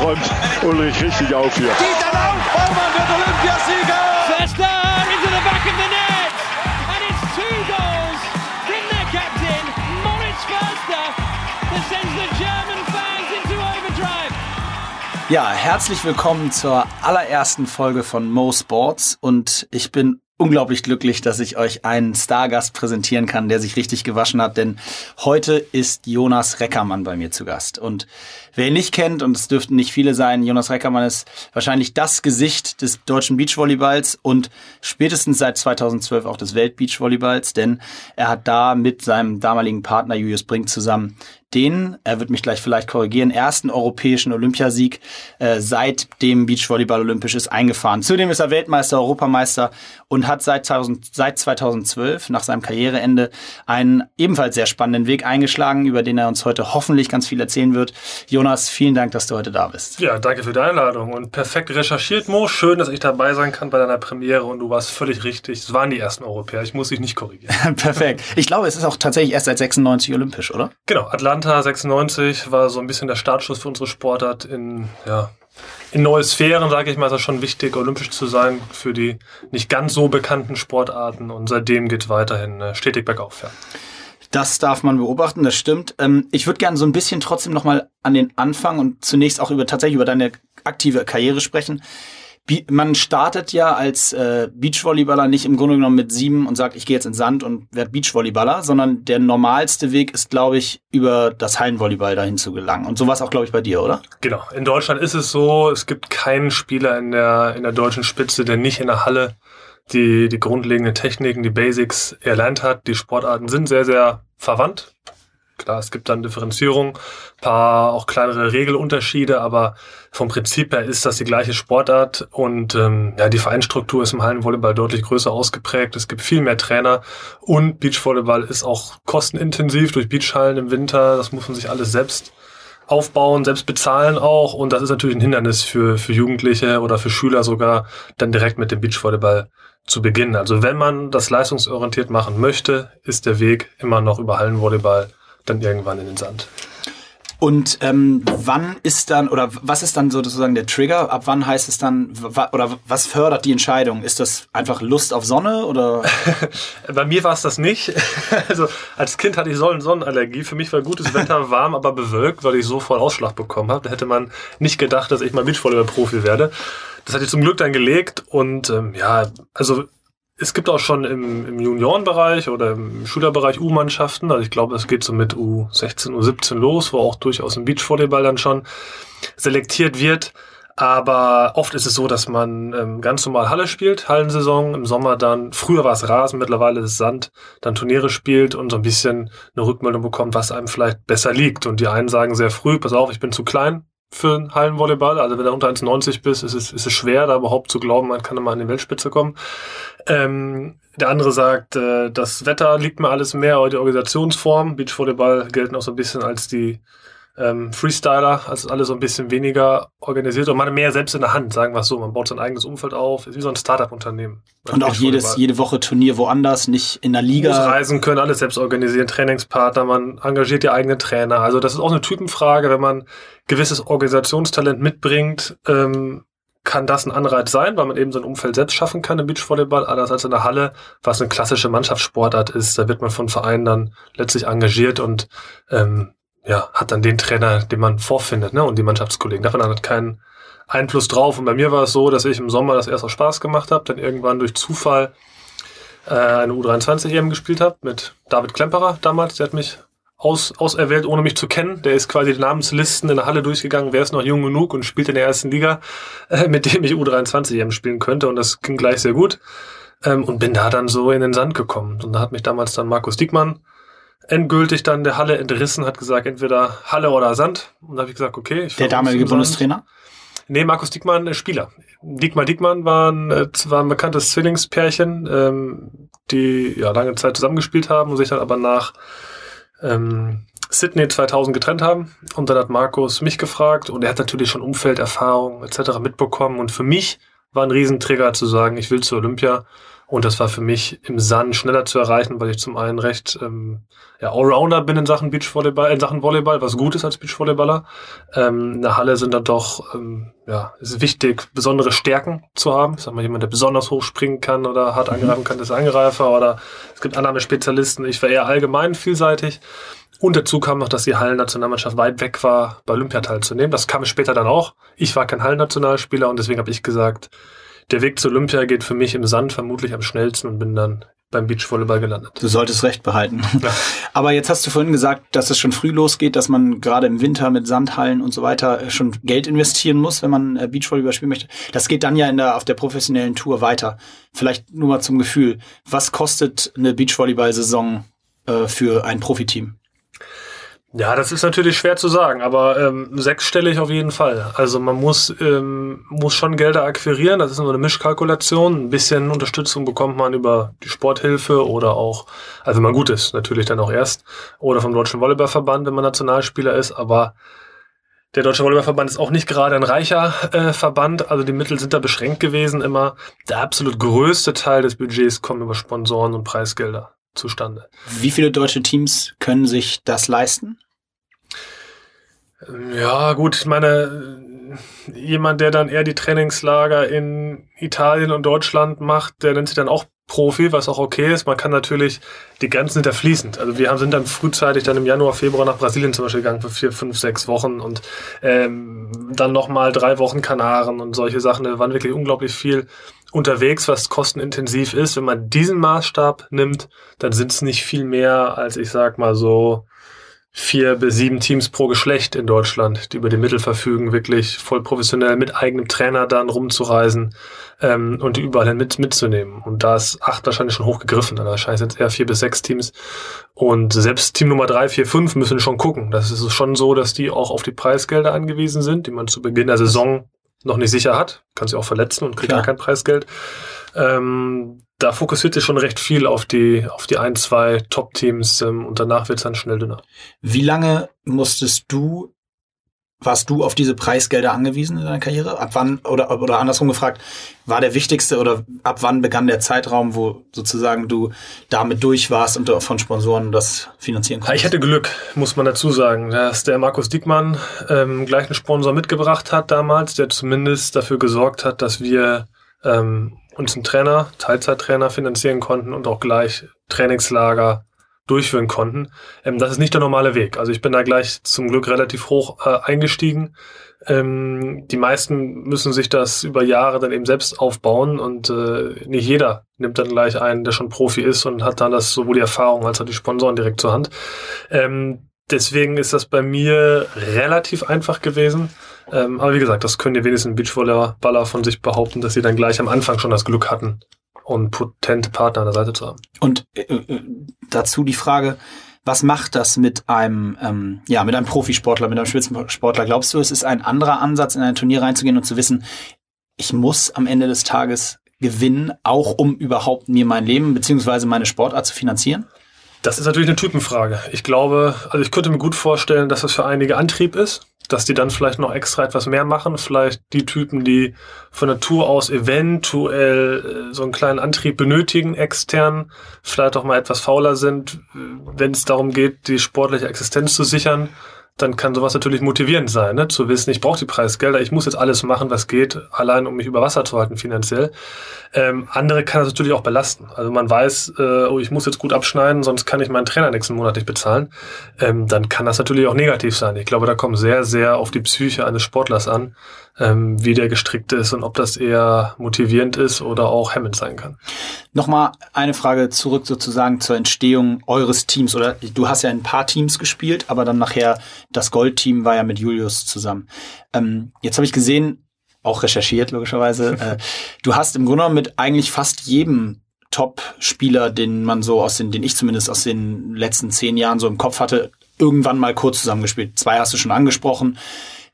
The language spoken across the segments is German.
räumt Ulrich richtig auf hier. Dieter Lauf, Baumann wird Olympiasieger! Fester into the back of the net! And it's two goals from their captain, Moritz Förster, that sends the German fans into overdrive. Ja, herzlich willkommen zur allerersten Folge von Mo Sports und ich bin unglaublich glücklich, dass ich euch einen Stargast präsentieren kann, der sich richtig gewaschen hat, denn heute ist Jonas Reckermann bei mir zu Gast. Und wer ihn nicht kennt, und es dürften nicht viele sein, Jonas Reckermann ist wahrscheinlich das Gesicht des deutschen Beachvolleyballs und spätestens seit 2012 auch des Weltbeachvolleyballs, denn er hat da mit seinem damaligen Partner Julius Brink zusammen den, er wird mich gleich vielleicht korrigieren, ersten europäischen Olympiasieg äh, seit dem Beachvolleyball olympisch ist eingefahren. Zudem ist er Weltmeister, Europameister und hat seit, 2000, seit 2012 nach seinem Karriereende einen ebenfalls sehr spannenden Weg eingeschlagen, über den er uns heute hoffentlich ganz viel erzählen wird. Jonas, vielen Dank, dass du heute da bist. Ja, danke für die Einladung und perfekt recherchiert, Mo. Schön, dass ich dabei sein kann bei deiner Premiere und du warst völlig richtig. Es waren die ersten Europäer, ich muss dich nicht korrigieren. perfekt. Ich glaube, es ist auch tatsächlich erst seit 96 olympisch, oder? Genau, Atlanta Atlanta 96 war so ein bisschen der Startschuss für unsere Sportart in, ja, in neue Sphären, sage ich mal, ist das schon wichtig, olympisch zu sein für die nicht ganz so bekannten Sportarten und seitdem geht weiterhin äh, stetig bergauf. Ja. Das darf man beobachten, das stimmt. Ähm, ich würde gerne so ein bisschen trotzdem nochmal an den Anfang und zunächst auch über tatsächlich über deine aktive Karriere sprechen man startet ja als äh, Beachvolleyballer nicht im Grunde genommen mit sieben und sagt, ich gehe jetzt ins Sand und werde Beachvolleyballer, sondern der normalste Weg ist, glaube ich, über das Hallenvolleyball dahin zu gelangen. Und so war es auch, glaube ich, bei dir, oder? Genau. In Deutschland ist es so, es gibt keinen Spieler in der, in der deutschen Spitze, der nicht in der Halle die, die grundlegenden Techniken, die Basics erlernt hat. Die Sportarten sind sehr, sehr verwandt. Klar, es gibt dann Differenzierung, paar auch kleinere Regelunterschiede, aber vom Prinzip her ist das die gleiche Sportart und ähm, ja, die Vereinsstruktur ist im Hallenvolleyball deutlich größer ausgeprägt. Es gibt viel mehr Trainer und Beachvolleyball ist auch kostenintensiv durch Beachhallen im Winter. Das muss man sich alles selbst aufbauen, selbst bezahlen auch und das ist natürlich ein Hindernis für, für Jugendliche oder für Schüler sogar, dann direkt mit dem Beachvolleyball zu beginnen. Also wenn man das leistungsorientiert machen möchte, ist der Weg immer noch über Hallenvolleyball dann irgendwann in den Sand. Und ähm, wann ist dann, oder was ist dann sozusagen der Trigger? Ab wann heißt es dann, oder was fördert die Entscheidung? Ist das einfach Lust auf Sonne oder? Bei mir war es das nicht. Also als Kind hatte ich Sonnenallergie. Für mich war gutes Wetter warm, aber bewölkt, weil ich so voll Ausschlag bekommen habe. Da hätte man nicht gedacht, dass ich mal Beachvolleyball-Profi werde. Das hatte ich zum Glück dann gelegt und ähm, ja, also es gibt auch schon im, im Juniorenbereich oder im Schülerbereich U-Mannschaften. Also ich glaube, es geht so mit U16, U17 los, wo auch durchaus ein Beachvolleyball dann schon selektiert wird. Aber oft ist es so, dass man ähm, ganz normal Halle spielt, Hallensaison, im Sommer dann, früher war es Rasen, mittlerweile ist es Sand, dann Turniere spielt und so ein bisschen eine Rückmeldung bekommt, was einem vielleicht besser liegt. Und die einen sagen sehr früh, pass auf, ich bin zu klein für einen Hallenvolleyball. Also wenn du unter 1,90 bist, ist es, ist es schwer, da überhaupt zu glauben, man kann mal an die Weltspitze kommen. Ähm, der andere sagt, äh, das Wetter liegt mir alles mehr, aber die Organisationsform. Beachvolleyball gelten auch so ein bisschen als die ähm, Freestyler, also alles so ein bisschen weniger organisiert und man hat mehr selbst in der Hand, sagen wir es so. Man baut sein eigenes Umfeld auf, ist wie so ein Startup-Unternehmen. Und auch jedes, jede Woche Turnier woanders, nicht in der Liga. Muss reisen können, alles selbst organisieren, Trainingspartner, man engagiert die eigenen Trainer. Also das ist auch eine Typenfrage, wenn man gewisses Organisationstalent mitbringt, ähm, kann das ein Anreiz sein, weil man eben so ein Umfeld selbst schaffen kann im Beachvolleyball, anders als in der Halle, was eine klassische Mannschaftssportart ist. Da wird man von Vereinen dann letztlich engagiert und ähm, ja, hat dann den Trainer, den man vorfindet, ne, und die Mannschaftskollegen. Davon hat keinen Einfluss drauf. Und bei mir war es so, dass ich im Sommer das erst aus Spaß gemacht habe, dann irgendwann durch Zufall äh, eine U23 EM gespielt habe mit David Klemperer damals. Der hat mich aus, auserwählt, ohne mich zu kennen. Der ist quasi die Namenslisten in der Halle durchgegangen, wer ist noch jung genug und spielt in der ersten Liga, äh, mit dem ich U23 EM spielen könnte. Und das ging gleich sehr gut. Ähm, und bin da dann so in den Sand gekommen. Und da hat mich damals dann Markus Diekmann endgültig dann der Halle entrissen, hat gesagt, entweder Halle oder Sand. Und da habe ich gesagt, okay. Ich der damalige Bundestrainer? Nee, Markus Diekmann, äh, Spieler. Diekmann Diekmann waren, äh, war ein bekanntes Zwillingspärchen, ähm, die ja lange Zeit zusammengespielt haben und sich dann aber nach ähm, Sydney 2000 getrennt haben. Und dann hat Markus mich gefragt und er hat natürlich schon Umfelderfahrung etc. mitbekommen. Und für mich war ein Riesentrigger zu sagen, ich will zu Olympia Und das war für mich im Sand schneller zu erreichen, weil ich zum einen recht ähm, ja, Allrounder bin in Sachen Beachvolleyball, in Sachen Volleyball, was gut ist als Beachvolleyballer. Ähm, in der Halle sind dann doch, ähm, ja, es ist wichtig, besondere Stärken zu haben. Ich sag mal, jemand, der besonders hoch springen kann oder hart angreifen kann, ist Angreifer oder es gibt Annahmespezialisten. Ich war eher allgemein vielseitig. Und dazu kam noch, dass die Hallennationalmannschaft weit weg war, bei Olympia teilzunehmen. Das kam später dann auch. Ich war kein Hallennationalspieler und deswegen habe ich gesagt, der Weg zu Olympia geht für mich im Sand vermutlich am schnellsten und bin dann beim Beachvolleyball gelandet. Du solltest recht behalten. Ja. Aber jetzt hast du vorhin gesagt, dass es schon früh losgeht, dass man gerade im Winter mit Sandhallen und so weiter schon Geld investieren muss, wenn man äh, Beachvolleyball spielen möchte. Das geht dann ja in der, auf der professionellen Tour weiter. Vielleicht nur mal zum Gefühl. Was kostet eine Beachvolleyball-Saison äh, für ein Profiteam? Ja, das ist natürlich schwer zu sagen, aber ähm, sechsstellig auf jeden Fall. Also man muss, ähm, muss schon Gelder akquirieren, das ist nur eine Mischkalkulation. Ein bisschen Unterstützung bekommt man über die Sporthilfe oder auch, also wenn man gut ist, natürlich dann auch erst, oder vom Deutschen Volleyballverband, wenn man Nationalspieler ist, aber der Deutsche Volleyballverband ist auch nicht gerade ein reicher äh, Verband, also die Mittel sind da beschränkt gewesen immer. Der absolut größte Teil des Budgets kommt über Sponsoren und Preisgelder zustande. Wie viele deutsche Teams können sich das leisten? Ja, gut, ich meine, jemand, der dann eher die Trainingslager in Italien und Deutschland macht, der nennt sich dann auch Profi, was auch okay ist. Man kann natürlich, die Grenzen sind da fließend. Also wir haben, sind dann frühzeitig dann im Januar, Februar nach Brasilien zum Beispiel gegangen für vier, fünf, sechs Wochen und ähm, dann nochmal drei Wochen Kanaren und solche Sachen. Da waren wirklich unglaublich viel unterwegs, was kostenintensiv ist. Wenn man diesen Maßstab nimmt, dann sind es nicht viel mehr als, ich sag mal so, vier bis sieben Teams pro Geschlecht in Deutschland, die über die Mittel verfügen, wirklich voll professionell mit eigenem Trainer dann rumzureisen ähm, und die überall mit, mitzunehmen. Und da ist acht wahrscheinlich schon hochgegriffen. Also wahrscheinlich sind es eher vier bis sechs Teams. Und selbst Team Nummer drei, vier, fünf müssen schon gucken. Das ist schon so, dass die auch auf die Preisgelder angewiesen sind, die man zu Beginn der Saison noch nicht sicher hat, kann sich auch verletzen und kriegt gar kein Preisgeld. Ähm, da fokussiert sich schon recht viel auf die, auf die ein, zwei Top-Teams ähm, und danach wird es dann schnell dünner. Wie lange musstest du warst du auf diese Preisgelder angewiesen in deiner Karriere? Ab wann, oder, oder andersrum gefragt, war der wichtigste oder ab wann begann der Zeitraum, wo sozusagen du damit durch warst und von Sponsoren das finanzieren konntest? Ich hatte Glück, muss man dazu sagen, dass der Markus Dickmann ähm, gleich einen Sponsor mitgebracht hat damals, der zumindest dafür gesorgt hat, dass wir ähm, uns einen Trainer, Teilzeittrainer finanzieren konnten und auch gleich Trainingslager durchführen konnten. Ähm, das ist nicht der normale Weg. Also ich bin da gleich zum Glück relativ hoch äh, eingestiegen. Ähm, die meisten müssen sich das über Jahre dann eben selbst aufbauen und äh, nicht jeder nimmt dann gleich einen, der schon Profi ist und hat dann das sowohl die Erfahrung als auch die Sponsoren direkt zur Hand. Ähm, deswegen ist das bei mir relativ einfach gewesen. Ähm, aber wie gesagt, das können die wenigsten Beachvolleyballer von sich behaupten, dass sie dann gleich am Anfang schon das Glück hatten, und potente Partner an der Seite zu haben. Und äh, äh, dazu die Frage, was macht das mit einem, ähm, ja, mit einem Profisportler, mit einem Spitzensportler? Glaubst du, es ist ein anderer Ansatz, in ein Turnier reinzugehen und zu wissen, ich muss am Ende des Tages gewinnen, auch um überhaupt mir mein Leben beziehungsweise meine Sportart zu finanzieren? Das ist natürlich eine Typenfrage. Ich glaube, also ich könnte mir gut vorstellen, dass das für einige Antrieb ist dass die dann vielleicht noch extra etwas mehr machen. Vielleicht die Typen, die von Natur aus eventuell äh, so einen kleinen Antrieb benötigen, extern, vielleicht auch mal etwas fauler sind, äh, wenn es darum geht, die sportliche Existenz zu sichern dann kann sowas natürlich motivierend sein, ne? zu wissen, ich brauche die Preisgelder, ich muss jetzt alles machen, was geht, allein um mich über Wasser zu halten finanziell. Ähm, andere kann das natürlich auch belasten. Also man weiß, äh, oh, ich muss jetzt gut abschneiden, sonst kann ich meinen Trainer nächsten Monat nicht bezahlen. Ähm, dann kann das natürlich auch negativ sein. Ich glaube, da kommt sehr, sehr auf die Psyche eines Sportlers an, ähm, wie der gestrickt ist und ob das eher motivierend ist oder auch hemmend sein kann. Nochmal eine Frage zurück sozusagen zur Entstehung eures Teams. Oder du hast ja ein paar Teams gespielt, aber dann nachher das Goldteam war ja mit Julius zusammen. Ähm, jetzt habe ich gesehen, auch recherchiert logischerweise, äh, du hast im Grunde mit eigentlich fast jedem Top-Spieler, den man so aus den, den ich zumindest aus den letzten zehn Jahren so im Kopf hatte, irgendwann mal kurz zusammengespielt. Zwei hast du schon angesprochen.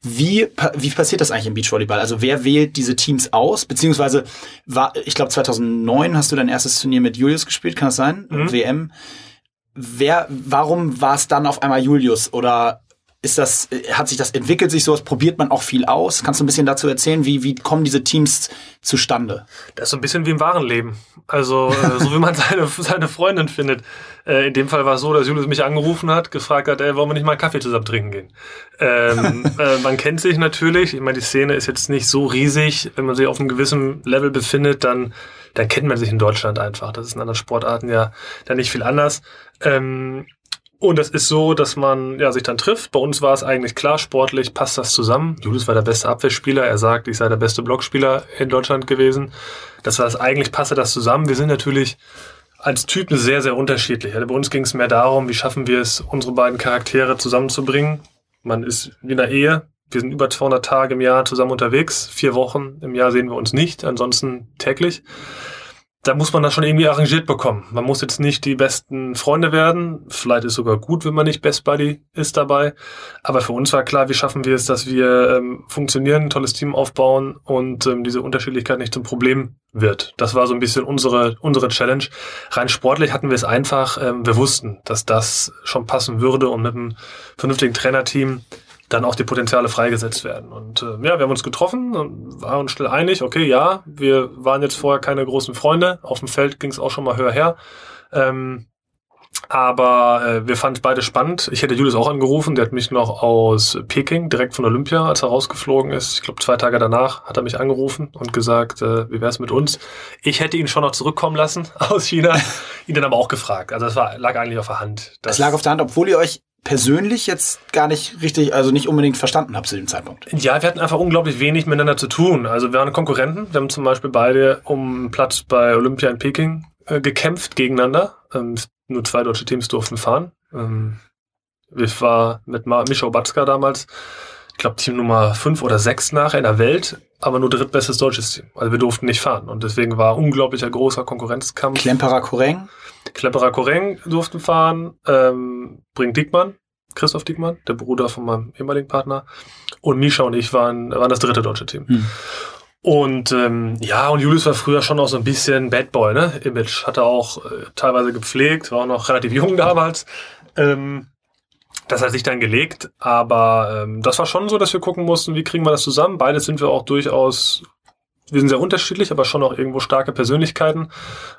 Wie, wie passiert das eigentlich im Beachvolleyball? Also wer wählt diese Teams aus? Beziehungsweise war, ich glaube 2009 hast du dein erstes Turnier mit Julius gespielt, kann das sein? Mhm. WM. Wer, warum war es dann auf einmal Julius? Oder ist das, äh, hat sich das entwickelt sich sowas, probiert man auch viel aus? Kannst du ein bisschen dazu erzählen, wie, wie kommen diese Teams zustande? Das ist so ein bisschen wie im wahren Leben. Also, äh, so wie man seine, seine Freundin findet. Äh, in dem Fall war es so, dass Julius mich angerufen hat, gefragt hat, ey, wollen wir nicht mal einen Kaffee zusammen trinken gehen? Ähm, äh, man kennt sich natürlich. Ich meine, die Szene ist jetzt nicht so riesig. Wenn man sich auf einem gewissen Level befindet, dann, dann kennt man sich in Deutschland einfach. Das ist in anderen Sportarten ja dann nicht viel anders. Ähm, und es ist so, dass man ja, sich dann trifft. Bei uns war es eigentlich klar, sportlich passt das zusammen. Julius war der beste Abwehrspieler. Er sagt, ich sei der beste Blockspieler in Deutschland gewesen. Das war das, eigentlich passe das zusammen. Wir sind natürlich als Typen sehr, sehr unterschiedlich. Also bei uns ging es mehr darum, wie schaffen wir es, unsere beiden Charaktere zusammenzubringen. Man ist wie in einer Ehe. Wir sind über 200 Tage im Jahr zusammen unterwegs. Vier Wochen im Jahr sehen wir uns nicht, ansonsten täglich da muss man das schon irgendwie arrangiert bekommen. Man muss jetzt nicht die besten Freunde werden. Vielleicht ist sogar gut, wenn man nicht Best Buddy ist dabei. Aber für uns war klar, wie schaffen wir es, dass wir ähm, funktionieren, ein tolles Team aufbauen und ähm, diese Unterschiedlichkeit nicht zum Problem wird. Das war so ein bisschen unsere, unsere Challenge. Rein sportlich hatten wir es einfach. Ähm, wir wussten, dass das schon passen würde und mit einem vernünftigen Trainerteam dann auch die Potenziale freigesetzt werden. Und äh, ja, wir haben uns getroffen und waren uns schnell einig, okay, ja, wir waren jetzt vorher keine großen Freunde, auf dem Feld ging es auch schon mal höher her. Ähm, aber äh, wir fanden es beide spannend. Ich hätte Julius auch angerufen, der hat mich noch aus Peking, direkt von Olympia, als er rausgeflogen ist. Ich glaube, zwei Tage danach hat er mich angerufen und gesagt, äh, wie wär's mit uns? Ich hätte ihn schon noch zurückkommen lassen aus China, ihn dann aber auch gefragt. Also das war, lag eigentlich auf der Hand. Das lag auf der Hand, obwohl ihr euch persönlich jetzt gar nicht richtig, also nicht unbedingt verstanden habe zu dem Zeitpunkt. Ja, wir hatten einfach unglaublich wenig miteinander zu tun. Also wir waren Konkurrenten. Wir haben zum Beispiel beide um Platz bei Olympia in Peking äh, gekämpft gegeneinander. Ähm, nur zwei deutsche Teams durften fahren. Ähm, ich war mit Michał Batzka damals, ich glaube Team Nummer fünf oder sechs nachher in der Welt, aber nur drittbestes deutsches Team. Also wir durften nicht fahren. Und deswegen war unglaublicher großer Konkurrenzkampf. Klemperer Koreng? Klepperer Koreng durften fahren, ähm, Brink Diekmann, Christoph Diekmann, der Bruder von meinem ehemaligen Partner. Und Misha und ich waren, waren das dritte deutsche Team. Hm. Und ähm, ja, und Julius war früher schon auch so ein bisschen Bad Boy, ne? Image. Hat er auch äh, teilweise gepflegt, war auch noch relativ jung damals. Ähm, das hat sich dann gelegt, aber ähm, das war schon so, dass wir gucken mussten, wie kriegen wir das zusammen. Beides sind wir auch durchaus wir sind sehr unterschiedlich, aber schon auch irgendwo starke Persönlichkeiten.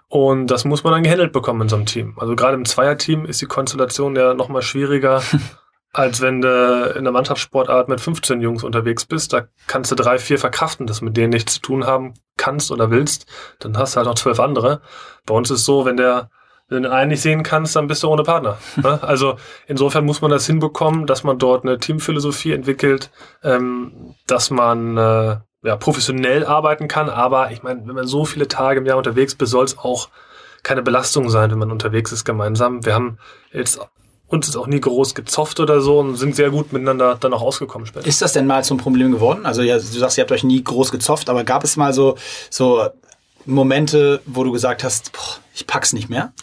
Und das muss man dann gehandelt bekommen in so einem Team. Also gerade im Zweierteam ist die Konstellation ja nochmal schwieriger, als wenn du in der Mannschaftssportart mit 15 Jungs unterwegs bist. Da kannst du drei, vier verkraften, dass mit denen nichts zu tun haben kannst oder willst. Dann hast du halt noch zwölf andere. Bei uns ist so, wenn der wenn du den einen nicht sehen kannst, dann bist du ohne Partner. Ne? Also insofern muss man das hinbekommen, dass man dort eine Teamphilosophie entwickelt, ähm, dass man äh, ja, professionell arbeiten kann, aber ich meine, wenn man so viele Tage im Jahr unterwegs ist, soll es auch keine Belastung sein, wenn man unterwegs ist gemeinsam. Wir haben jetzt uns ist auch nie groß gezofft oder so und sind sehr gut miteinander dann auch ausgekommen später. Ist das denn mal zum Problem geworden? Also ja, du sagst, ihr habt euch nie groß gezofft, aber gab es mal so, so Momente, wo du gesagt hast, boah, ich pack's nicht mehr?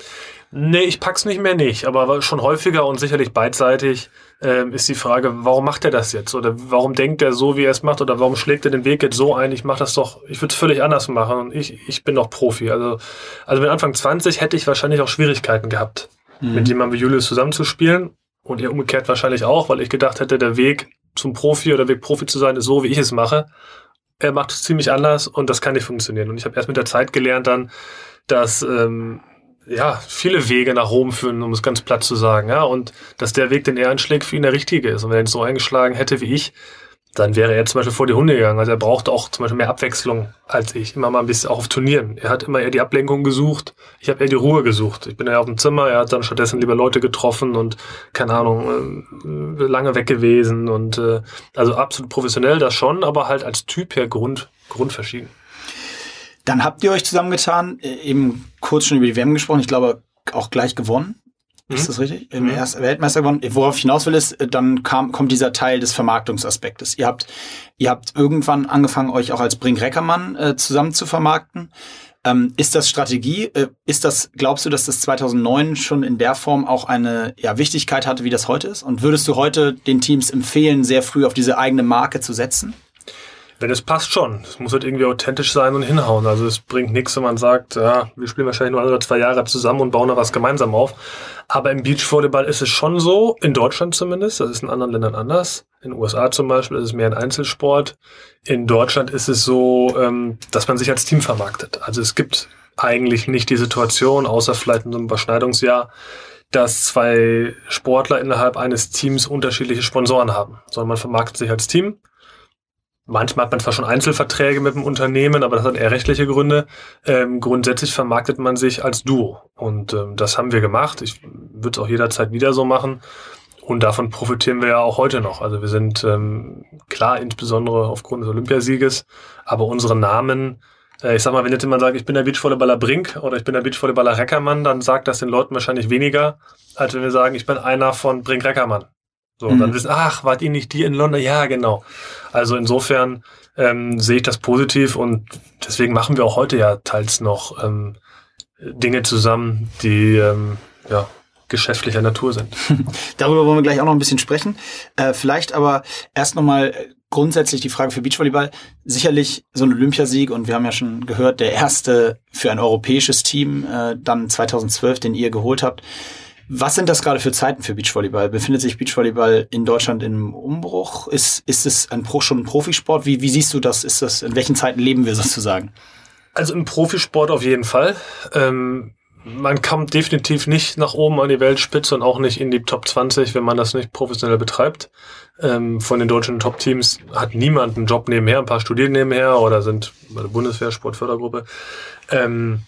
Nee, ich pack's nicht mehr nicht, aber schon häufiger und sicherlich beidseitig ähm, ist die Frage, warum macht er das jetzt? Oder warum denkt er so, wie er es macht? Oder warum schlägt er den Weg jetzt so ein? Ich mache das doch, ich würde es völlig anders machen und ich, ich bin doch Profi. Also, also mit Anfang 20 hätte ich wahrscheinlich auch Schwierigkeiten gehabt, mhm. mit jemandem wie Julius zusammenzuspielen. Und ihr umgekehrt wahrscheinlich auch, weil ich gedacht hätte, der Weg zum Profi oder Weg Profi zu sein, ist so, wie ich es mache. Er macht es ziemlich anders und das kann nicht funktionieren. Und ich habe erst mit der Zeit gelernt dann, dass ähm, ja, viele Wege nach Rom führen, um es ganz platt zu sagen, ja, und dass der Weg, den er einschlägt, für ihn der richtige ist. Und wenn er ihn so eingeschlagen hätte wie ich, dann wäre er zum Beispiel vor die Hunde gegangen. Also er braucht auch zum Beispiel mehr Abwechslung als ich. Immer mal ein bisschen auch auf Turnieren. Er hat immer eher die Ablenkung gesucht. Ich habe eher die Ruhe gesucht. Ich bin ja auf dem Zimmer. Er hat dann stattdessen lieber Leute getroffen und keine Ahnung äh, lange weg gewesen und äh, also absolut professionell das schon, aber halt als Typ her Grund grundverschieden. Dann habt ihr euch zusammengetan, äh, eben kurz schon über die WM gesprochen, ich glaube auch gleich gewonnen. Mhm. Ist das richtig? Im mhm. ersten Weltmeister gewonnen. Worauf ich hinaus will, ist, äh, dann kam, kommt dieser Teil des Vermarktungsaspektes. Ihr habt, ihr habt irgendwann angefangen, euch auch als Brink-Reckermann äh, zusammen zu vermarkten. Ähm, ist das Strategie? Äh, ist das, glaubst du, dass das 2009 schon in der Form auch eine ja, Wichtigkeit hatte, wie das heute ist? Und würdest du heute den Teams empfehlen, sehr früh auf diese eigene Marke zu setzen? Wenn es passt schon. Es muss halt irgendwie authentisch sein und hinhauen. Also es bringt nichts, wenn man sagt, ja, wir spielen wahrscheinlich nur ein oder zwei Jahre zusammen und bauen da was gemeinsam auf. Aber im Beachvolleyball ist es schon so, in Deutschland zumindest, das ist in anderen Ländern anders. In den USA zum Beispiel ist es mehr ein Einzelsport. In Deutschland ist es so, ähm, dass man sich als Team vermarktet. Also es gibt eigentlich nicht die Situation, außer vielleicht in so einem Überschneidungsjahr, dass zwei Sportler innerhalb eines Teams unterschiedliche Sponsoren haben, sondern man vermarktet sich als Team Manchmal hat man zwar schon Einzelverträge mit dem Unternehmen, aber das hat eher rechtliche Gründe. Ähm, grundsätzlich vermarktet man sich als Duo. Und ähm, das haben wir gemacht. Ich würde es auch jederzeit wieder so machen. Und davon profitieren wir ja auch heute noch. Also wir sind ähm, klar, insbesondere aufgrund des Olympiasieges, aber unsere Namen, äh, ich sag mal, wenn jetzt jemand sagt, ich bin der Beachvolleyballer Brink oder ich bin der Beachvolleyballer Reckermann, dann sagt das den Leuten wahrscheinlich weniger, als wenn wir sagen, ich bin einer von Brink Reckermann. So, mhm. dann wissen, ach, wart ihr nicht die in London? Ja, genau. Also insofern ähm, sehe ich das positiv und deswegen machen wir auch heute ja teils noch ähm, Dinge zusammen, die ähm, ja, geschäftlicher Natur sind. Darüber wollen wir gleich auch noch ein bisschen sprechen. Äh, vielleicht aber erst nochmal grundsätzlich die Frage für Beachvolleyball. Sicherlich so ein Olympiasieg und wir haben ja schon gehört, der erste für ein europäisches Team, äh, dann 2012, den ihr geholt habt. Was sind das gerade für Zeiten für Beachvolleyball? Befindet sich Beachvolleyball in Deutschland im Umbruch? Ist, ist es ein Pro, schon ein Profisport? Wie, wie siehst du das? Ist das? In welchen Zeiten leben wir sozusagen? Also im Profisport auf jeden Fall. Ähm, man kommt definitiv nicht nach oben an die Weltspitze und auch nicht in die Top 20, wenn man das nicht professionell betreibt. Ähm, von den deutschen Top-Teams hat niemand einen Job nebenher, ein paar studieren nebenher oder sind bei der Bundeswehr Sportfördergruppe. Ähm,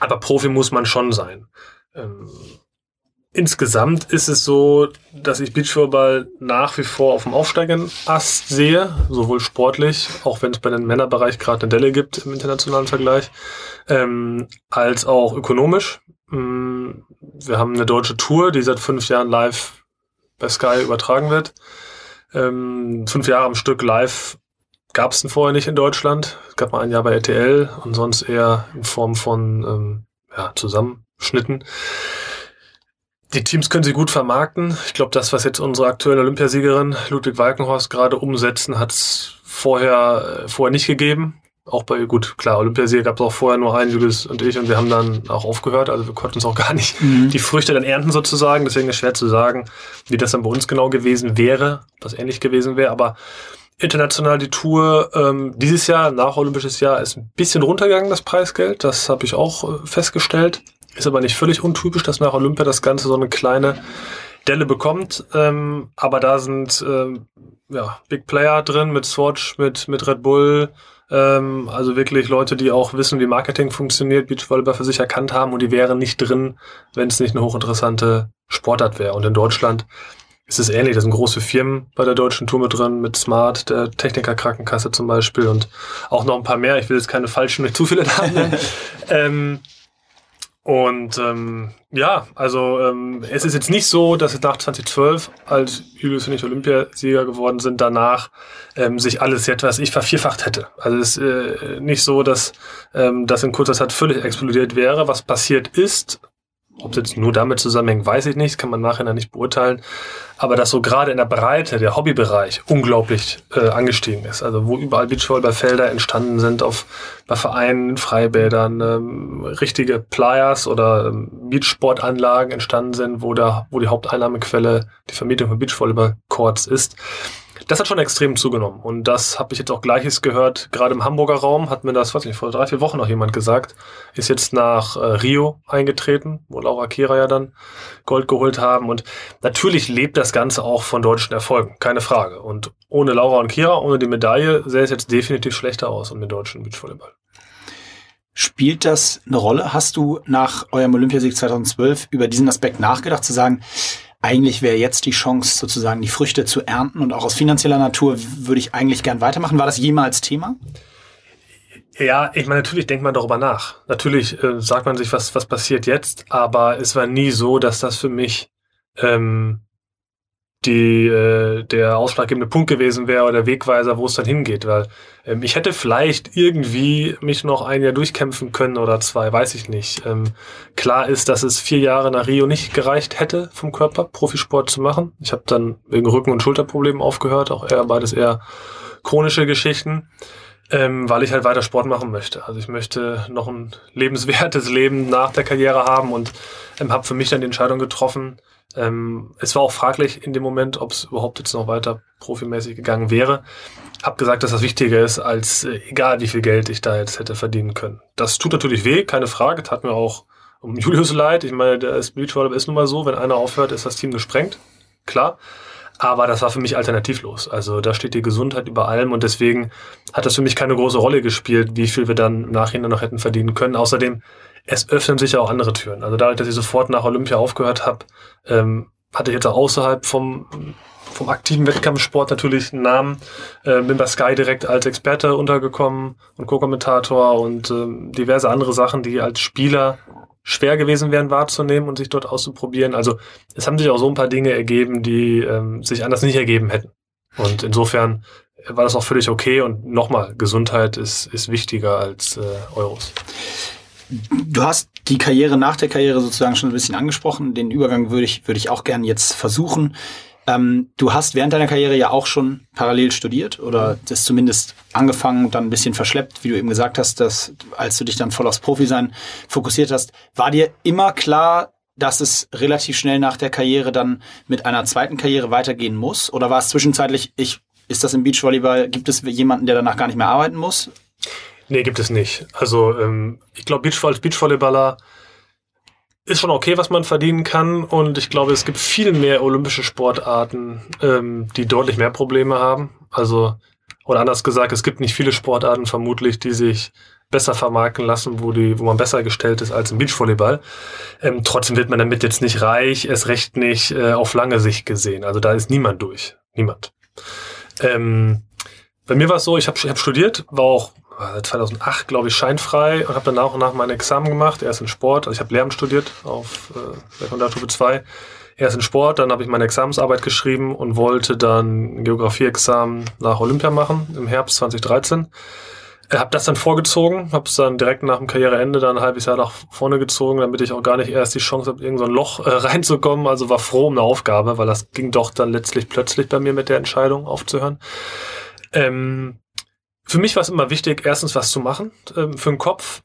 aber Profi muss man schon sein. Insgesamt ist es so, dass ich Beachvolleyball nach wie vor auf dem aufsteigenden Ast sehe, sowohl sportlich, auch wenn es bei den Männerbereich gerade eine Delle gibt im internationalen Vergleich, ähm, als auch ökonomisch. Mm, wir haben eine deutsche Tour, die seit fünf Jahren live bei Sky übertragen wird. Ähm, fünf Jahre am Stück live gab es vorher nicht in Deutschland. Es gab mal ein Jahr bei RTL und sonst eher in Form von ähm, ja, Zusammenschnitten. Die Teams können sie gut vermarkten. Ich glaube, das, was jetzt unsere aktuelle Olympiasiegerin Ludwig Walkenhorst gerade umsetzen, hat es vorher, äh, vorher nicht gegeben. Auch bei, gut, klar, Olympiasieger gab es auch vorher nur einen, Julius und ich, und wir haben dann auch aufgehört. Also wir konnten uns auch gar nicht mhm. die Früchte dann ernten sozusagen. Deswegen ist schwer zu sagen, wie das dann bei uns genau gewesen wäre, was ähnlich gewesen wäre. Aber international die Tour ähm, dieses Jahr, nach Olympisches Jahr, ist ein bisschen runtergegangen, das Preisgeld. Das habe ich auch äh, festgestellt. Ist aber nicht völlig untypisch, dass nach Olympia das Ganze so eine kleine Delle bekommt. Ähm, aber da sind ähm, ja, Big Player drin mit Swatch, mit, mit Red Bull. Ähm, also wirklich Leute, die auch wissen, wie Marketing funktioniert, Beachvolleyball für sich erkannt haben und die wären nicht drin, wenn es nicht eine hochinteressante Sportart wäre. Und in Deutschland ist es ähnlich. Da sind große Firmen bei der deutschen Tour mit drin, mit Smart, der Techniker Krankenkasse zum Beispiel und auch noch ein paar mehr. Ich will jetzt keine falschen, nicht zu viele Namen nennen. ähm, und ähm, ja, also ähm, es ist jetzt nicht so, dass nach 2012, als Julius und ich Olympiasieger geworden sind, danach ähm, sich alles jetzt, was ich vervierfacht hätte. Also es ist äh, nicht so, dass ähm, das in kurzer Zeit völlig explodiert wäre. Was passiert ist, ob es jetzt nur damit zusammenhängt, weiß ich nicht, kann man nachher nicht beurteilen. Aber dass so gerade in der Breite der Hobbybereich unglaublich äh, angestiegen ist. Also wo überall Beachvolleyballfelder entstanden sind, auf bei Vereinen, Freibädern, ähm, richtige Players oder ähm, Beachsportanlagen entstanden sind, wo, der, wo die Haupteinnahmequelle die Vermietung von Beachvolleyball-Courts ist das hat schon extrem zugenommen. Und das habe ich jetzt auch gleiches gehört. Gerade im Hamburger Raum hat mir das, weiß nicht, vor drei, vier Wochen noch jemand gesagt. Ist jetzt nach äh, Rio eingetreten, wo Laura Kira ja dann Gold geholt haben. Und natürlich lebt das Ganze auch von deutschen Erfolgen, keine Frage. Und ohne Laura und Kira, ohne die Medaille, sähe es jetzt definitiv schlechter aus um den deutschen Beachvolleyball. Spielt das eine Rolle? Hast du nach eurem Olympiasieg 2012 über diesen Aspekt nachgedacht, zu sagen, eigentlich wäre jetzt die Chance, sozusagen die Früchte zu ernten und auch aus finanzieller Natur würde ich eigentlich gern weitermachen. War das jemals Thema? Ja, ich meine, natürlich denkt man darüber nach. Natürlich äh, sagt man sich, was, was passiert jetzt, aber es war nie so, dass das für mich ähm, die äh, der ausschlaggebende Punkt gewesen wäre oder der Wegweiser, wo es dann hingeht, weil ähm, ich hätte vielleicht irgendwie mich noch ein Jahr durchkämpfen können oder zwei, weiß ich nicht. Ähm, klar ist, dass es vier Jahre nach Rio nicht gereicht hätte vom Körper, Profisport zu machen. Ich habe dann wegen Rücken- und Schulterproblemen aufgehört, auch eher beides eher chronische Geschichten, ähm, weil ich halt weiter Sport machen möchte. Also ich möchte noch ein lebenswertes Leben nach der Karriere haben und ähm, habe für mich dann die Entscheidung getroffen. Ähm, es war auch fraglich in dem Moment, ob es überhaupt jetzt noch weiter profimäßig gegangen wäre. Hab gesagt, dass das wichtiger ist, als äh, egal wie viel Geld ich da jetzt hätte verdienen können. Das tut natürlich weh, keine Frage. Tat mir auch um Julius leid. Ich meine, der ist Beachvolleyball ist nun mal so, wenn einer aufhört, ist das Team gesprengt. Klar. Aber das war für mich alternativlos. Also da steht die Gesundheit über allem und deswegen hat das für mich keine große Rolle gespielt, wie viel wir dann im Nachhinein noch hätten verdienen können. Außerdem, es öffnen sich ja auch andere Türen. Also dadurch, dass ich sofort nach Olympia aufgehört habe, ähm, hatte ich jetzt auch außerhalb vom, vom aktiven Wettkampfsport natürlich einen Namen. Äh, bin bei Sky direkt als Experte untergekommen und Co-Kommentator und ähm, diverse andere Sachen, die als Spieler schwer gewesen wären wahrzunehmen und sich dort auszuprobieren. Also es haben sich auch so ein paar Dinge ergeben, die ähm, sich anders nicht ergeben hätten. Und insofern war das auch völlig okay. Und nochmal, Gesundheit ist, ist wichtiger als äh, Euros. Du hast die Karriere nach der Karriere sozusagen schon ein bisschen angesprochen. Den Übergang würde ich, würde ich auch gerne jetzt versuchen. Ähm, du hast während deiner Karriere ja auch schon parallel studiert oder das zumindest angefangen und dann ein bisschen verschleppt, wie du eben gesagt hast, dass als du dich dann voll aufs Profi-Sein fokussiert hast. War dir immer klar, dass es relativ schnell nach der Karriere dann mit einer zweiten Karriere weitergehen muss? Oder war es zwischenzeitlich, ich, ist das im Beachvolleyball, gibt es jemanden, der danach gar nicht mehr arbeiten muss? Nee, gibt es nicht. Also ähm, ich glaube, Beachvoll als Beachvolleyballer ist schon okay, was man verdienen kann. Und ich glaube, es gibt viel mehr olympische Sportarten, ähm, die deutlich mehr Probleme haben. Also, oder anders gesagt, es gibt nicht viele Sportarten vermutlich, die sich besser vermarkten lassen, wo die, wo man besser gestellt ist als im Beachvolleyball. Ähm, trotzdem wird man damit jetzt nicht reich, erst recht nicht äh, auf lange Sicht gesehen. Also da ist niemand durch. Niemand. Ähm, bei mir war es so, ich habe ich hab studiert, war auch 2008, glaube ich, scheinfrei und habe dann nach und nach mein Examen gemacht. Erst in Sport, also ich habe Lehramt studiert auf äh, Sekundarstufe 2. Erst in Sport, dann habe ich meine Examensarbeit geschrieben und wollte dann Geografie-Examen nach Olympia machen im Herbst 2013. Ich habe das dann vorgezogen, habe es dann direkt nach dem Karriereende dann ein halbes Jahr nach vorne gezogen, damit ich auch gar nicht erst die Chance habe, irgend so Loch äh, reinzukommen. Also war froh um eine Aufgabe, weil das ging doch dann letztlich plötzlich bei mir mit der Entscheidung aufzuhören. Ähm, für mich war es immer wichtig, erstens was zu machen ähm, für den Kopf,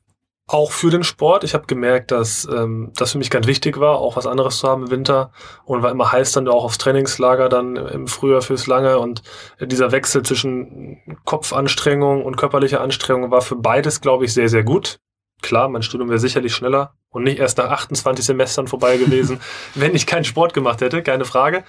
auch für den Sport. Ich habe gemerkt, dass ähm, das für mich ganz wichtig war, auch was anderes zu haben im Winter und war immer heiß dann auch aufs Trainingslager dann im Frühjahr fürs Lange und dieser Wechsel zwischen Kopfanstrengung und körperlicher Anstrengung war für beides, glaube ich, sehr, sehr gut. Klar, mein Studium wäre sicherlich schneller und nicht erst nach 28 Semestern vorbei gewesen, wenn ich keinen Sport gemacht hätte, keine Frage.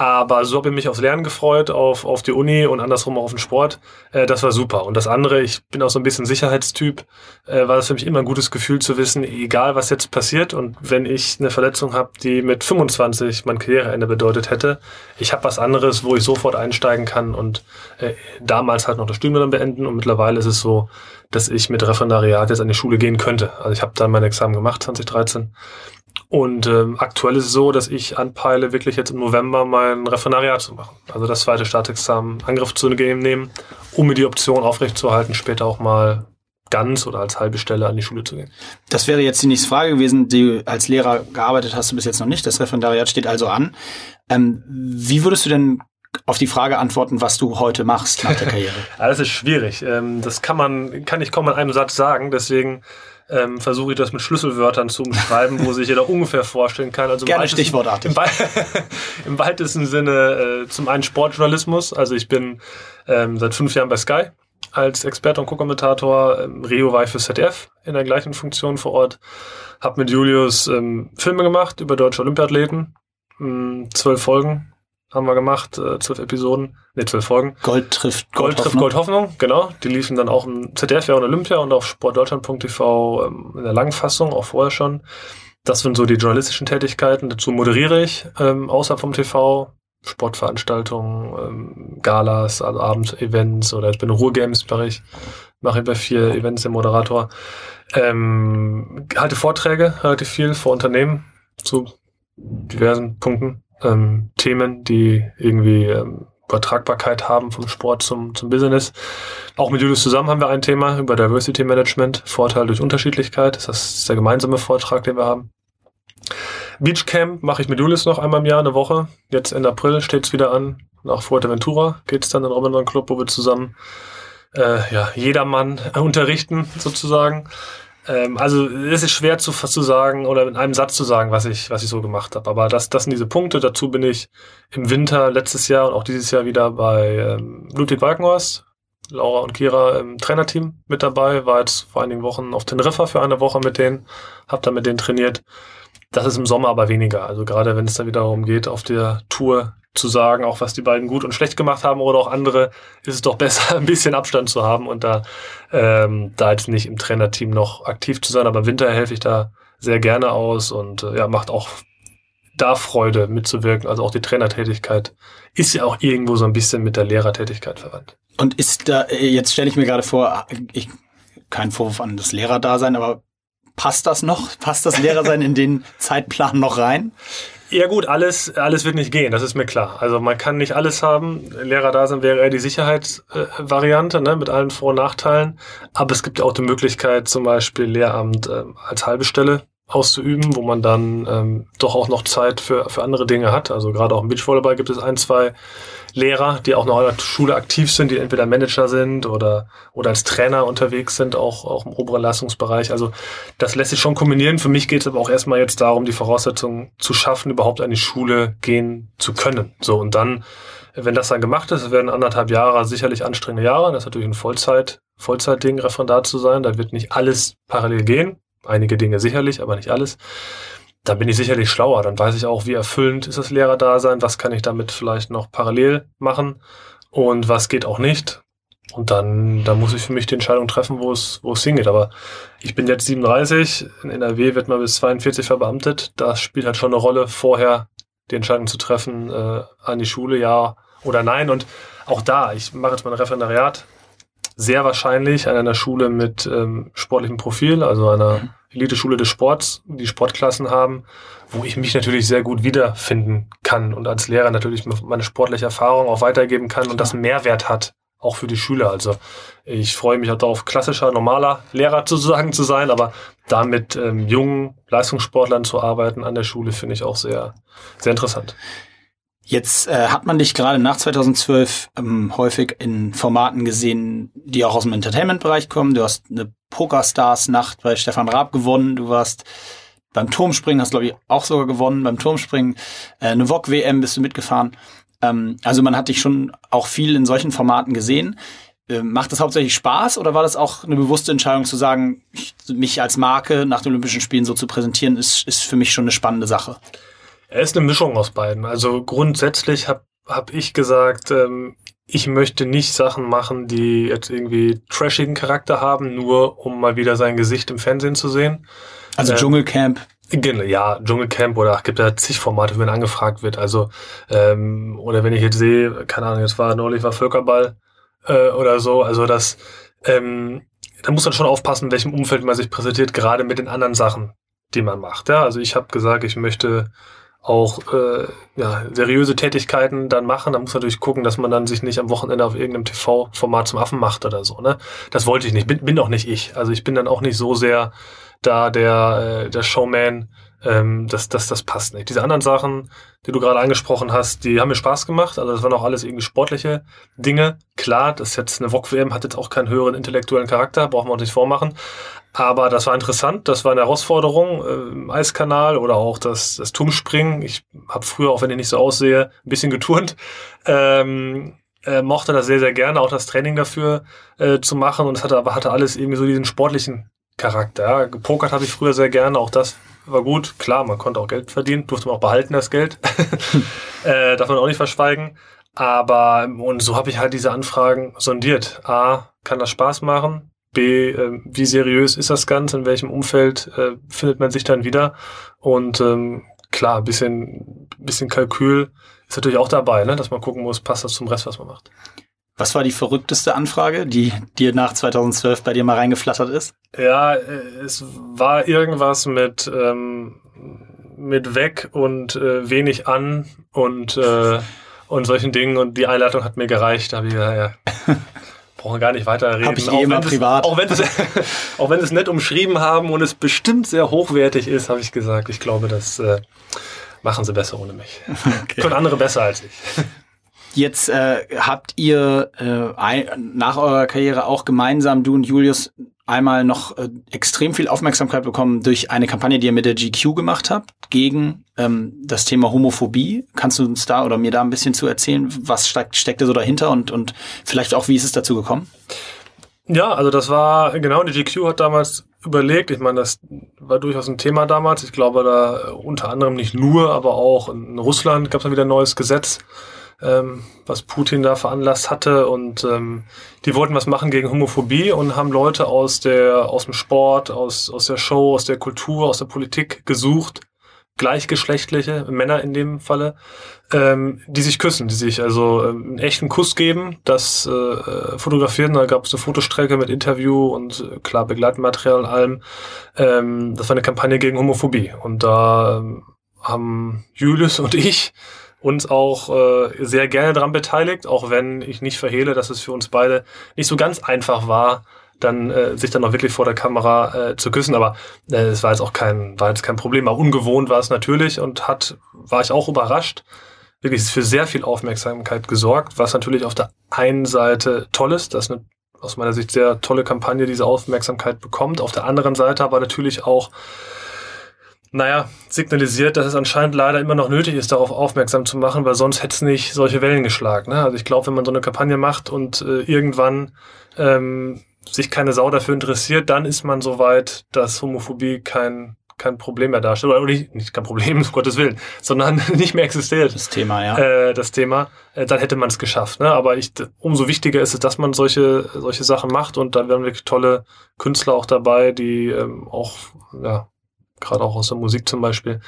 Aber so habe ich mich aufs Lernen gefreut, auf, auf die Uni und andersrum auch auf den Sport. Äh, das war super. Und das andere, ich bin auch so ein bisschen Sicherheitstyp, äh, war das für mich immer ein gutes Gefühl zu wissen, egal was jetzt passiert und wenn ich eine Verletzung habe, die mit 25 mein Karriereende bedeutet hätte, ich habe was anderes, wo ich sofort einsteigen kann und äh, damals halt noch das Studium dann beenden und mittlerweile ist es so, dass ich mit Referendariat jetzt an die Schule gehen könnte. Also ich habe dann mein Examen gemacht 2013 und ähm, aktuell ist es so, dass ich anpeile, wirklich jetzt im November mein Referendariat zu machen. Also das zweite Staatsexamen Angriff zu nehmen, um mir die Option aufrechtzuerhalten, später auch mal ganz oder als halbe Stelle an die Schule zu gehen. Das wäre jetzt die nächste Frage gewesen. Die als Lehrer gearbeitet hast du bis jetzt noch nicht. Das Referendariat steht also an. Ähm, wie würdest du denn auf die Frage antworten, was du heute machst nach der Karriere? ja, das ist schwierig. Ähm, das kann man, kann ich kaum in einem Satz sagen. Deswegen ähm, versuche ich das mit Schlüsselwörtern zu umschreiben, wo sich jeder ungefähr vorstellen kann. Also Gerne stichwortartig. Im, Im, weitesten Sinne äh, zum einen Sportjournalismus. Also ich bin ähm, seit fünf Jahren bei Sky als Experte und Co-Kommentator. Ähm, Rio war ich für ZDF in der gleichen Funktion vor Ort. Hab mit Julius ähm, Filme gemacht über deutsche Olympiathleten. Hm, zwölf Folgen haben wir gemacht, äh, zwölf Episoden, ne, zwölf Folgen. Gold trifft Gold, Gold trifft Gold Hoffnung, genau. Die liefen dann auch im ZDF ja und Olympia und auf sportdeutschland.tv ähm, in der Langfassung, auch vorher schon. Das sind so die journalistischen Tätigkeiten. Dazu moderiere ich ähm, außerhalb vom TV Sportveranstaltungen, ähm, Galas, also Abendevents oder ich bin Ruhrgames-Bereich, mache ich bei vier Events im Moderator. Ähm, halte Vorträge relativ viel vor Unternehmen zu diversen Punkten ähm, Themen, die irgendwie ähm, Übertragbarkeit haben vom Sport zum, zum Business. Auch mit Julius zusammen haben wir ein Thema über Diversity Management, Vorteil durch Unterschiedlichkeit. Das ist der gemeinsame Vortrag, den wir haben. Beachcamp mache ich mit Julius noch einmal im Jahr, eine Woche. Jetzt Ende April steht es wieder an. Nach Fuerteventura geht es dann in den Robinson Club, wo wir zusammen äh, ja, jedermann unterrichten, sozusagen. Ähm, also es ist schwer zu, zu sagen oder in einem Satz zu sagen, was ich, was ich so gemacht habe. Aber das, das sind diese Punkte. Dazu bin ich im Winter letztes Jahr und auch dieses Jahr wieder bei ähm, Ludwig Walkenhorst, Laura und Kira im Trainerteam mit dabei. War jetzt vor einigen Wochen auf Teneriffa für eine Woche mit denen, hab da mit denen trainiert. Das ist im Sommer aber weniger. Also gerade wenn es dann wieder darum geht, auf der Tour zu sagen, auch was die beiden gut und schlecht gemacht haben oder auch andere, ist es doch besser, ein bisschen Abstand zu haben und da, ähm, da jetzt nicht im Trainerteam noch aktiv zu sein. Aber Winter helfe ich da sehr gerne aus und äh, ja, macht auch da Freude mitzuwirken. Also auch die Trainertätigkeit ist ja auch irgendwo so ein bisschen mit der Lehrertätigkeit verwandt. Und ist da, jetzt stelle ich mir gerade vor, ich, kein Vorwurf an das Lehrerdasein, aber passt das noch? Passt das Lehrersein in den Zeitplan noch rein? Ja gut, alles, alles wird nicht gehen, das ist mir klar. Also man kann nicht alles haben. Lehrer da sind wäre eher die Sicherheitsvariante, äh, ne, mit allen Vor- und Nachteilen. Aber es gibt ja auch die Möglichkeit, zum Beispiel Lehramt äh, als halbe Stelle auszuüben, wo man dann ähm, doch auch noch Zeit für, für andere Dinge hat. Also gerade auch im Beachvolleyball gibt es ein, zwei Lehrer, die auch noch an der Schule aktiv sind, die entweder Manager sind oder, oder als Trainer unterwegs sind, auch, auch im oberen Leistungsbereich. Also das lässt sich schon kombinieren. Für mich geht es aber auch erstmal jetzt darum, die Voraussetzungen zu schaffen, überhaupt an die Schule gehen zu können. So, und dann, wenn das dann gemacht ist, werden anderthalb Jahre sicherlich anstrengende Jahre. Das ist natürlich ein Vollzeit, Vollzeitding, Referendar zu sein. Da wird nicht alles parallel gehen. Einige Dinge sicherlich, aber nicht alles da bin ich sicherlich schlauer. Dann weiß ich auch, wie erfüllend ist das Lehrerdasein, was kann ich damit vielleicht noch parallel machen und was geht auch nicht. Und dann, dann muss ich für mich die Entscheidung treffen, wo es, wo es hingeht. Aber ich bin jetzt 37, in NRW wird man bis 42 verbeamtet. Das spielt halt schon eine Rolle, vorher die Entscheidung zu treffen, äh, an die Schule, ja oder nein. Und auch da, ich mache jetzt mein Referendariat, sehr wahrscheinlich an einer Schule mit ähm, sportlichem Profil, also einer mhm. Elite-Schule des Sports, die Sportklassen haben, wo ich mich natürlich sehr gut wiederfinden kann und als Lehrer natürlich meine sportliche Erfahrung auch weitergeben kann und das Mehrwert hat, auch für die Schüler. Also ich freue mich auch darauf, klassischer, normaler Lehrer sozusagen zu sein, aber damit ähm, jungen Leistungssportlern zu arbeiten an der Schule finde ich auch sehr, sehr interessant. Jetzt äh, hat man dich gerade nach 2012 ähm, häufig in Formaten gesehen, die auch aus dem Entertainment-Bereich kommen. Du hast eine Pokerstars-Nacht bei Stefan Raab gewonnen. Du warst beim Turmspringen, hast glaube ich auch sogar gewonnen. Beim Turmspringen äh, eine VOG-WM bist du mitgefahren. Ähm, also man hat dich schon auch viel in solchen Formaten gesehen. Äh, macht das hauptsächlich Spaß oder war das auch eine bewusste Entscheidung zu sagen, ich, mich als Marke nach den Olympischen Spielen so zu präsentieren, ist, ist für mich schon eine spannende Sache? Er ist eine Mischung aus beiden. Also grundsätzlich habe hab ich gesagt, ähm, ich möchte nicht Sachen machen, die jetzt irgendwie trashigen Charakter haben, nur um mal wieder sein Gesicht im Fernsehen zu sehen. Also ähm, Dschungelcamp. Genau, ja, Dschungelcamp oder ach, gibt ja zig Formate, wenn angefragt wird. Also, ähm, oder wenn ich jetzt sehe, keine Ahnung, jetzt war neulich war Völkerball äh, oder so, also das, ähm, da muss man schon aufpassen, in welchem Umfeld man sich präsentiert, gerade mit den anderen Sachen, die man macht. Ja, also ich habe gesagt, ich möchte auch äh, ja, seriöse Tätigkeiten dann machen, dann muss man natürlich gucken, dass man dann sich nicht am Wochenende auf irgendeinem TV-Format zum Affen macht oder so. Ne? Das wollte ich nicht, bin, bin auch nicht ich. Also ich bin dann auch nicht so sehr da der, äh, der Showman, ähm, das, das, das passt nicht. Diese anderen Sachen, die du gerade angesprochen hast, die haben mir Spaß gemacht. Also das waren auch alles irgendwie sportliche Dinge. Klar, das ist jetzt eine VOG-WM, hat jetzt auch keinen höheren intellektuellen Charakter, brauchen wir uns nicht vormachen. Aber das war interessant, das war eine Herausforderung äh, im Eiskanal oder auch das, das Turmspringen. Ich habe früher, auch wenn ich nicht so aussehe, ein bisschen geturnt. Ähm, äh, mochte das sehr, sehr gerne, auch das Training dafür äh, zu machen. Und es hatte aber hatte alles irgendwie so diesen sportlichen Charakter. Ja. Gepokert habe ich früher sehr gerne, auch das war gut. Klar, man konnte auch Geld verdienen, durfte man auch behalten, das Geld. äh, darf man auch nicht verschweigen. Aber, und so habe ich halt diese Anfragen sondiert. A, kann das Spaß machen? B, äh, wie seriös ist das Ganze? In welchem Umfeld äh, findet man sich dann wieder? Und ähm, klar, bisschen, bisschen Kalkül ist natürlich auch dabei, ne? dass man gucken muss, passt das zum Rest, was man macht. Was war die verrückteste Anfrage, die dir nach 2012 bei dir mal reingeflattert ist? Ja, äh, es war irgendwas mit, ähm, mit weg und äh, wenig an und, äh, und solchen Dingen und die Einleitung hat mir gereicht. Da habe ich gesagt, ja, brauchen gar nicht weiterreden. Hab ich eh immer privat. auch, wenn es, auch wenn es nett umschrieben haben und es bestimmt sehr hochwertig ist, habe ich gesagt, ich glaube, das äh, machen sie besser ohne mich. Okay. Können andere besser als ich. Jetzt äh, habt ihr äh, ein, nach eurer Karriere auch gemeinsam, du und Julius, einmal noch äh, extrem viel Aufmerksamkeit bekommen durch eine Kampagne, die ihr mit der GQ gemacht habt, gegen ähm, das Thema Homophobie. Kannst du uns da oder mir da ein bisschen zu erzählen? Was steckt, steckte so dahinter und, und vielleicht auch, wie ist es dazu gekommen? Ja, also das war, genau, die GQ hat damals überlegt, ich meine, das war durchaus ein Thema damals. Ich glaube, da unter anderem nicht nur, aber auch in Russland gab es dann wieder ein neues Gesetz, ähm, was Putin da veranlasst hatte. Und ähm, die wollten was machen gegen Homophobie und haben Leute aus der, aus dem Sport, aus, aus der Show, aus der Kultur, aus der Politik gesucht, gleichgeschlechtliche Männer in dem Falle, ähm, die sich küssen, die sich also ähm, einen echten Kuss geben, das äh, fotografieren. Da gab es eine Fotostrecke mit Interview und äh, klar Begleitmaterial und allem. Ähm, das war eine Kampagne gegen Homophobie und da ähm, haben Julius und ich uns auch äh, sehr gerne daran beteiligt, auch wenn ich nicht verhehle, dass es für uns beide nicht so ganz einfach war, dann äh, sich dann auch wirklich vor der Kamera äh, zu küssen. Aber äh, es war jetzt auch kein, war jetzt kein Problem. Aber ungewohnt war es natürlich und hat, war ich auch überrascht, wirklich für sehr viel Aufmerksamkeit gesorgt, was natürlich auf der einen Seite toll ist, dass eine aus meiner Sicht sehr tolle Kampagne diese Aufmerksamkeit bekommt. Auf der anderen Seite aber natürlich auch naja, signalisiert, dass es anscheinend leider immer noch nötig ist, darauf aufmerksam zu machen, weil sonst hätte es nicht solche Wellen geschlagen. Ne? Also ich glaube, wenn man so eine Kampagne macht und äh, irgendwann ähm, sich keine Sau dafür interessiert, dann ist man so weit, dass Homophobie kein kein Problem mehr darstellt, oder nicht, nicht kein Problem, um Gottes Willen, sondern nicht mehr existiert. Das Thema, ja. Äh, das Thema, äh, dann hätte man es geschafft. Ne? Aber ich, umso wichtiger ist es, dass man solche, solche Sachen macht und da werden wirklich tolle Künstler auch dabei, die ähm, auch, ja, gerade auch aus der Musik zum Beispiel,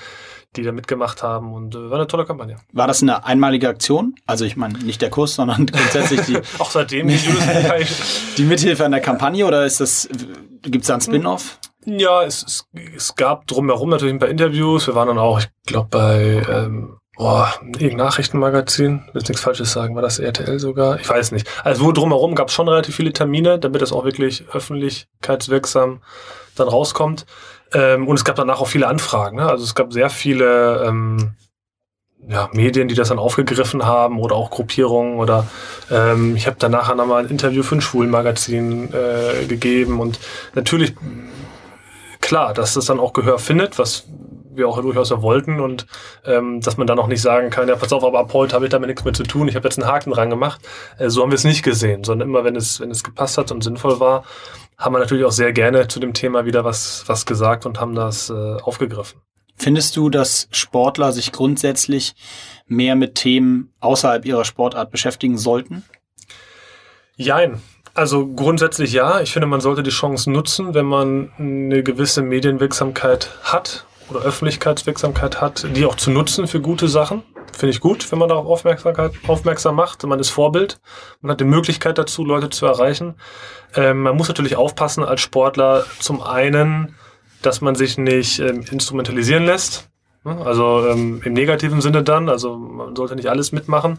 die da mitgemacht haben und äh, war eine tolle Kampagne. War das eine einmalige Aktion? Also ich meine nicht der Kurs, sondern grundsätzlich die auch seitdem die, die Mithilfe an der Kampagne oder ist das gibt es da einen Spin-off? Ja, es, es, es gab drumherum natürlich ein paar Interviews. Wir waren dann auch, ich glaube, bei ähm, oh, irgendein Nachrichtenmagazin, will nichts Falsches sagen, war das RTL sogar? Ich weiß nicht. Also wo drumherum gab es schon relativ viele Termine, damit das auch wirklich öffentlichkeitswirksam dann rauskommt. Ähm, und es gab danach auch viele Anfragen. Ne? Also es gab sehr viele ähm, ja, Medien, die das dann aufgegriffen haben oder auch Gruppierungen oder ähm, ich habe danach nochmal ein Interview für ein Schwulenmagazin äh, gegeben und natürlich klar, dass das dann auch Gehör findet, was wir auch durchaus ja wollten und ähm, dass man dann auch nicht sagen kann, ja pass auf, aber ab heute habe ich damit nichts mehr zu tun, ich habe jetzt einen Haken dran gemacht. Äh, so haben wir es nicht gesehen, sondern immer, wenn es, wenn es gepasst hat und sinnvoll war, haben wir natürlich auch sehr gerne zu dem Thema wieder was, was gesagt und haben das äh, aufgegriffen. Findest du, dass Sportler sich grundsätzlich mehr mit Themen außerhalb ihrer Sportart beschäftigen sollten? Jein. Also grundsätzlich ja. Ich finde, man sollte die Chance nutzen, wenn man eine gewisse Medienwirksamkeit hat oder Öffentlichkeitswirksamkeit hat, die auch zu nutzen für gute Sachen. Finde ich gut, wenn man darauf Aufmerksamkeit, aufmerksam macht. Man ist Vorbild. Man hat die Möglichkeit dazu, Leute zu erreichen. Ähm, man muss natürlich aufpassen als Sportler zum einen, dass man sich nicht ähm, instrumentalisieren lässt. Also ähm, im negativen Sinne dann. Also man sollte nicht alles mitmachen.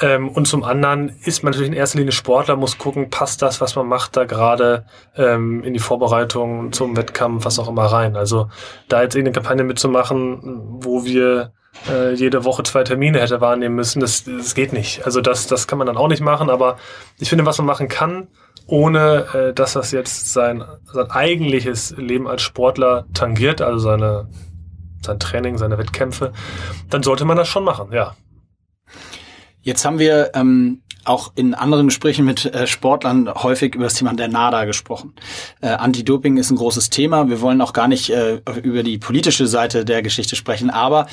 Ähm, und zum anderen ist man natürlich in erster Linie Sportler, muss gucken, passt das, was man macht, da gerade ähm, in die Vorbereitung zum Wettkampf, was auch immer rein. Also da jetzt irgendeine Kampagne mitzumachen, wo wir äh, jede Woche zwei Termine hätte wahrnehmen müssen, das, das geht nicht. Also das, das kann man dann auch nicht machen, aber ich finde, was man machen kann, ohne äh, dass das jetzt sein, sein eigentliches Leben als Sportler tangiert, also seine, sein Training, seine Wettkämpfe, dann sollte man das schon machen, ja. Jetzt haben wir ähm, auch in anderen Gesprächen mit äh, Sportlern häufig über das Thema der NADA gesprochen. Äh, Anti-Doping ist ein großes Thema. Wir wollen auch gar nicht äh, über die politische Seite der Geschichte sprechen, aber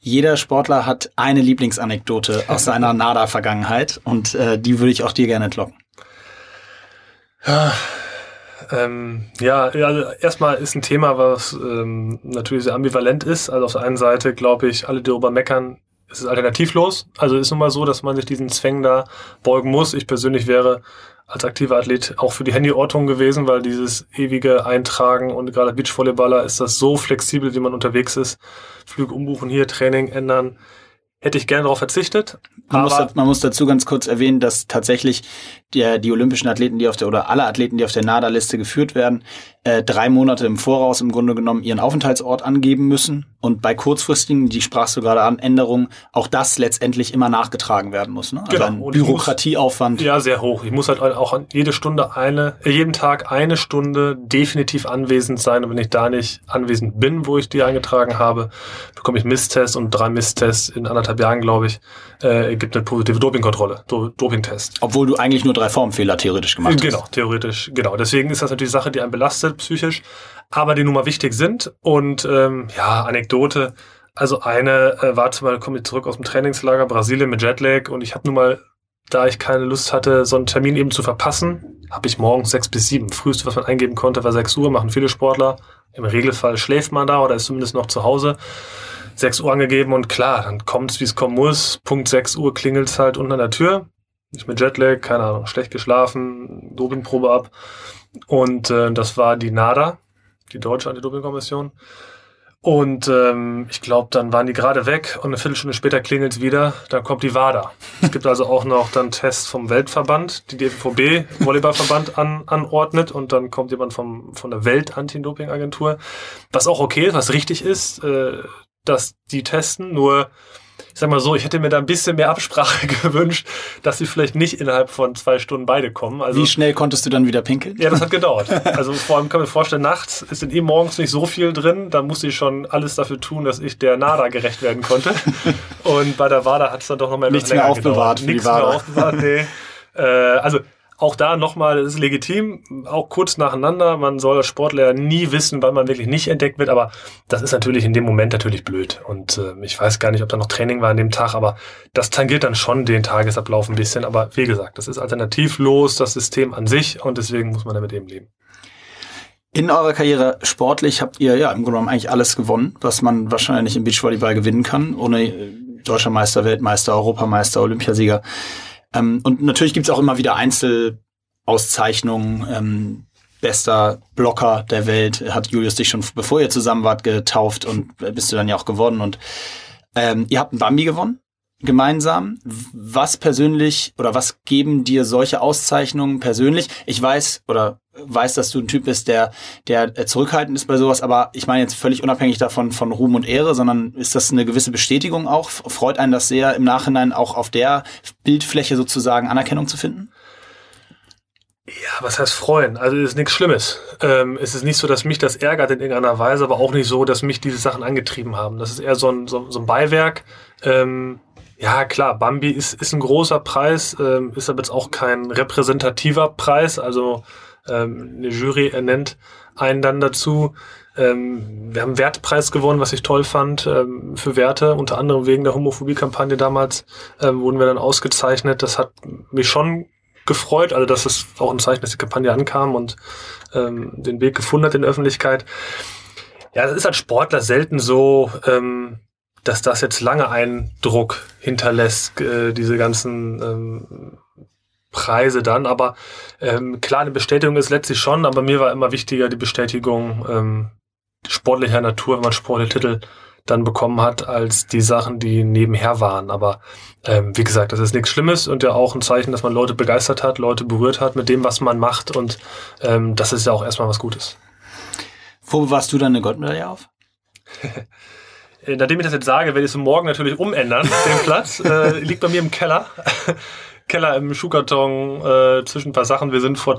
jeder Sportler hat eine Lieblingsanekdote aus seiner NADA-Vergangenheit und äh, die würde ich auch dir gerne entlocken. Ja, ähm, ja, also erstmal ist ein Thema, was ähm, natürlich sehr ambivalent ist. Also auf der einen Seite glaube ich, alle, die darüber meckern, es ist alternativlos. Also ist nun mal so, dass man sich diesen Zwängen da beugen muss. Ich persönlich wäre als aktiver Athlet auch für die Handyortung gewesen, weil dieses ewige Eintragen und gerade Beachvolleyballer ist das so flexibel, wie man unterwegs ist. Flüge umbuchen, hier Training ändern. Hätte ich gerne darauf verzichtet. Man muss, man muss, dazu ganz kurz erwähnen, dass tatsächlich die, die olympischen Athleten, die auf der oder alle Athleten, die auf der NADA-Liste geführt werden, äh, drei Monate im Voraus im Grunde genommen ihren Aufenthaltsort angeben müssen und bei kurzfristigen, die sprachst du gerade an, Änderungen, auch das letztendlich immer nachgetragen werden muss. Ne? Also Genau. ein ich muss- Bürokratieaufwand. Ja, sehr hoch. Ich muss halt auch jede Stunde eine, äh, jeden Tag eine Stunde definitiv anwesend sein. Und wenn ich da nicht anwesend bin, wo ich die eingetragen habe, bekomme ich Misstests und drei Misstests in anderthalb Jahren, glaube ich, äh, gibt eine positive Dopingkontrolle, Do Dopingtest. Obwohl du eigentlich nur drei Formfehler theoretisch gemacht hast. Genau, theoretisch, genau. Deswegen ist das natürlich Sache, die einen belastet psychisch, aber die nun mal wichtig sind. Und ähm, ja, Anekdote. Also eine äh, war zum Beispiel, komme ich zurück aus dem Trainingslager Brasilien mit Jetlag und ich habe nun mal, da ich keine Lust hatte, so einen Termin eben zu verpassen, habe ich morgens sechs bis sieben. Früheste, was man eingeben konnte, war sechs Uhr, machen viele Sportler. Im Regelfall schläft man da oder ist zumindest noch zu Hause. 6 Uhr angegeben und klar, dann kommt's, wie es kommen muss. Punkt 6 Uhr klingelt's halt unten an der Tür. Ich mit Jetlag, keine Ahnung, schlecht geschlafen, Dopingprobe ab. Und äh, das war die NADA, die Deutsche Anti-Doping-Kommission. Und ähm, ich glaube, dann waren die gerade weg und eine Viertelstunde später klingelt's wieder, dann kommt die WADA. Es gibt also auch noch dann Tests vom Weltverband, die DFVB, Volleyballverband an, anordnet und dann kommt jemand vom, von der Welt-Anti-Doping-Agentur, was auch okay ist, was richtig ist, äh, dass die testen, nur ich sag mal so, ich hätte mir da ein bisschen mehr Absprache gewünscht, dass sie vielleicht nicht innerhalb von zwei Stunden beide kommen. Also Wie schnell konntest du dann wieder pinkeln? ja, das hat gedauert. Also vor allem kann man mir vorstellen, nachts ist in eh morgens nicht so viel drin. Da musste ich schon alles dafür tun, dass ich der NADA gerecht werden konnte. Und bei der WADA hat es dann doch noch mal Nichts mehr aufbewahrt gedauert. für die Nichts mehr aufbewahrt, nee. äh, also auch da nochmal, es ist legitim, auch kurz nacheinander. Man soll als Sportler nie wissen, wann man wirklich nicht entdeckt wird, aber das ist natürlich in dem Moment natürlich blöd. Und äh, ich weiß gar nicht, ob da noch Training war an dem Tag, aber das tangiert dann schon den Tagesablauf ein bisschen. Aber wie gesagt, das ist alternativlos, das System an sich und deswegen muss man damit eben leben. In eurer Karriere sportlich habt ihr ja im Grunde genommen eigentlich alles gewonnen, was man wahrscheinlich im Beachvolleyball gewinnen kann, ohne äh, deutscher Meister, Weltmeister, Europameister, Olympiasieger. Ähm, und natürlich gibt's auch immer wieder Einzelauszeichnungen. Ähm, bester Blocker der Welt hat Julius dich schon, bevor ihr zusammen wart, getauft und äh, bist du dann ja auch geworden. Und ähm, ihr habt einen Bambi gewonnen gemeinsam. Was persönlich oder was geben dir solche Auszeichnungen persönlich? Ich weiß oder weiß, dass du ein Typ bist, der der äh, zurückhaltend ist bei sowas, aber ich meine jetzt völlig unabhängig davon von Ruhm und Ehre, sondern ist das eine gewisse Bestätigung auch? Freut einen das sehr im Nachhinein auch auf der Bildfläche sozusagen Anerkennung zu finden? Ja, was heißt freuen? Also es ist nichts Schlimmes. Ähm, es ist nicht so, dass mich das ärgert in irgendeiner Weise, aber auch nicht so, dass mich diese Sachen angetrieben haben. Das ist eher so ein, so, so ein Beiwerk. Ähm, ja, klar, Bambi ist, ist ein großer Preis, ähm, ist aber jetzt auch kein repräsentativer Preis. Also ähm, eine Jury ernennt einen dann dazu. Ähm, wir haben Wertpreis gewonnen, was ich toll fand, ähm, für Werte, unter anderem wegen der Homophobie-Kampagne damals ähm, wurden wir dann ausgezeichnet. Das hat mich schon gefreut, also dass es auch ein Zeichen, dass die Kampagne ankam und ähm, den Weg gefunden hat in der Öffentlichkeit. Ja, das ist als Sportler selten so, ähm, dass das jetzt lange Eindruck hinterlässt, äh, diese ganzen ähm, Preise dann. Aber ähm, klar, eine Bestätigung ist letztlich schon, aber mir war immer wichtiger die Bestätigung ähm, sportlicher Natur, wenn man Sporttitel dann bekommen hat, als die Sachen, die nebenher waren. Aber ähm, wie gesagt, das ist nichts Schlimmes und ja auch ein Zeichen, dass man Leute begeistert hat, Leute berührt hat mit dem, was man macht. Und ähm, das ist ja auch erstmal was Gutes. Wo bewahrst du dann eine Goldmedaille auf? Äh, Nachdem ich das jetzt sage, werde ich es morgen natürlich umändern, den Platz. Äh, liegt bei mir im Keller. Keller im Schuhkarton äh, zwischen ein paar Sachen. Wir sind vor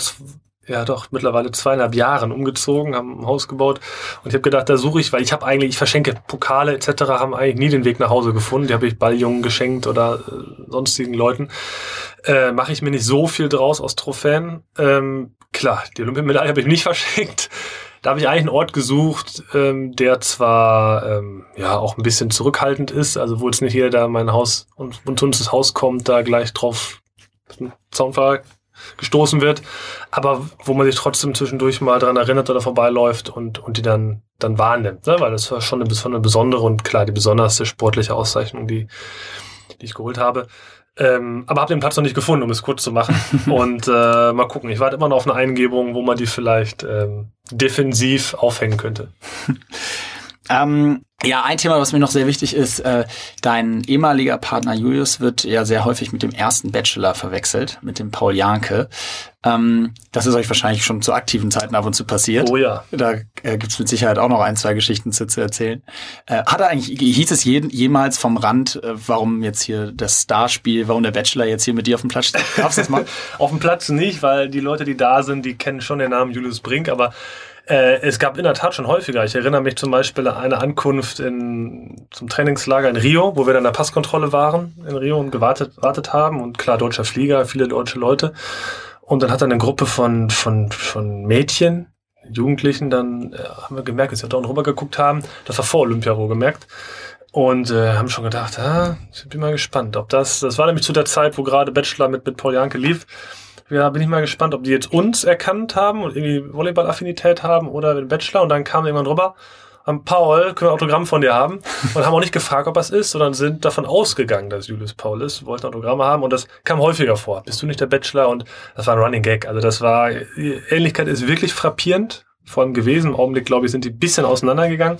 ja doch mittlerweile zweieinhalb Jahren umgezogen, haben ein Haus gebaut und ich habe gedacht, da suche ich, weil ich habe eigentlich, ich verschenke Pokale etc., haben eigentlich nie den Weg nach Hause gefunden. Die habe ich Balljungen geschenkt oder äh, sonstigen Leuten. Äh, Mache ich mir nicht so viel draus aus Trophäen. Ähm, klar, die Olympiamedaille habe ich nicht verschenkt. Da habe ich eigentlich einen Ort gesucht, ähm, der zwar ähm, ja auch ein bisschen zurückhaltend ist, also wo jetzt nicht jeder, der in mein Haus und, und ins Haus kommt, da gleich drauf Zaunpfahl gestoßen wird, aber wo man sich trotzdem zwischendurch mal dran erinnert oder vorbeiläuft und, und die dann, dann wahrnimmt, ne? weil das war schon eine, eine besondere und klar die besonderste sportliche Auszeichnung, die, die ich geholt habe. Ähm, aber habe den Platz noch nicht gefunden, um es kurz zu machen. und äh, mal gucken. Ich warte immer noch auf eine Eingebung, wo man die vielleicht ähm, defensiv aufhängen könnte. Ähm, Ja, ein Thema, was mir noch sehr wichtig ist, äh, dein ehemaliger Partner Julius wird ja sehr häufig mit dem ersten Bachelor verwechselt, mit dem Paul Janke. Ähm, das ist euch wahrscheinlich schon zu aktiven Zeiten ab und zu passiert. Oh ja. Da äh, gibt's mit Sicherheit auch noch ein, zwei Geschichten zu, zu erzählen. Äh, hat er eigentlich, hieß es je, jemals vom Rand, äh, warum jetzt hier das Starspiel, warum der Bachelor jetzt hier mit dir auf dem Platz steht? Darfst du das mal? auf dem Platz nicht, weil die Leute, die da sind, die kennen schon den Namen Julius Brink, aber äh, es gab in der Tat schon häufiger. Ich erinnere mich zum Beispiel an eine Ankunft in, zum Trainingslager in Rio, wo wir dann in der Passkontrolle waren in Rio und gewartet, gewartet haben. Und klar, deutscher Flieger, viele deutsche Leute. Und dann hat dann eine Gruppe von, von, von Mädchen, Jugendlichen, dann äh, haben wir gemerkt, dass wir da unten rüber geguckt haben. Das war vor Olympia gemerkt. Und äh, haben schon gedacht, ah, ich bin mal gespannt, ob das, das war nämlich zu der Zeit, wo gerade Bachelor mit, mit Paul Janke lief ja, bin ich mal gespannt, ob die jetzt uns erkannt haben und irgendwie Volleyball-Affinität haben oder den Bachelor und dann kam irgendwann rüber, am Paul, können wir ein Autogramm von dir haben und haben auch nicht gefragt, ob es ist, sondern sind davon ausgegangen, dass Julius Paul ist, wollten Autogramme haben und das kam häufiger vor. Bist du nicht der Bachelor? Und das war ein Running Gag. Also das war, die Ähnlichkeit ist wirklich frappierend vor allem gewesen. Im Augenblick, glaube ich, sind die ein bisschen auseinandergegangen.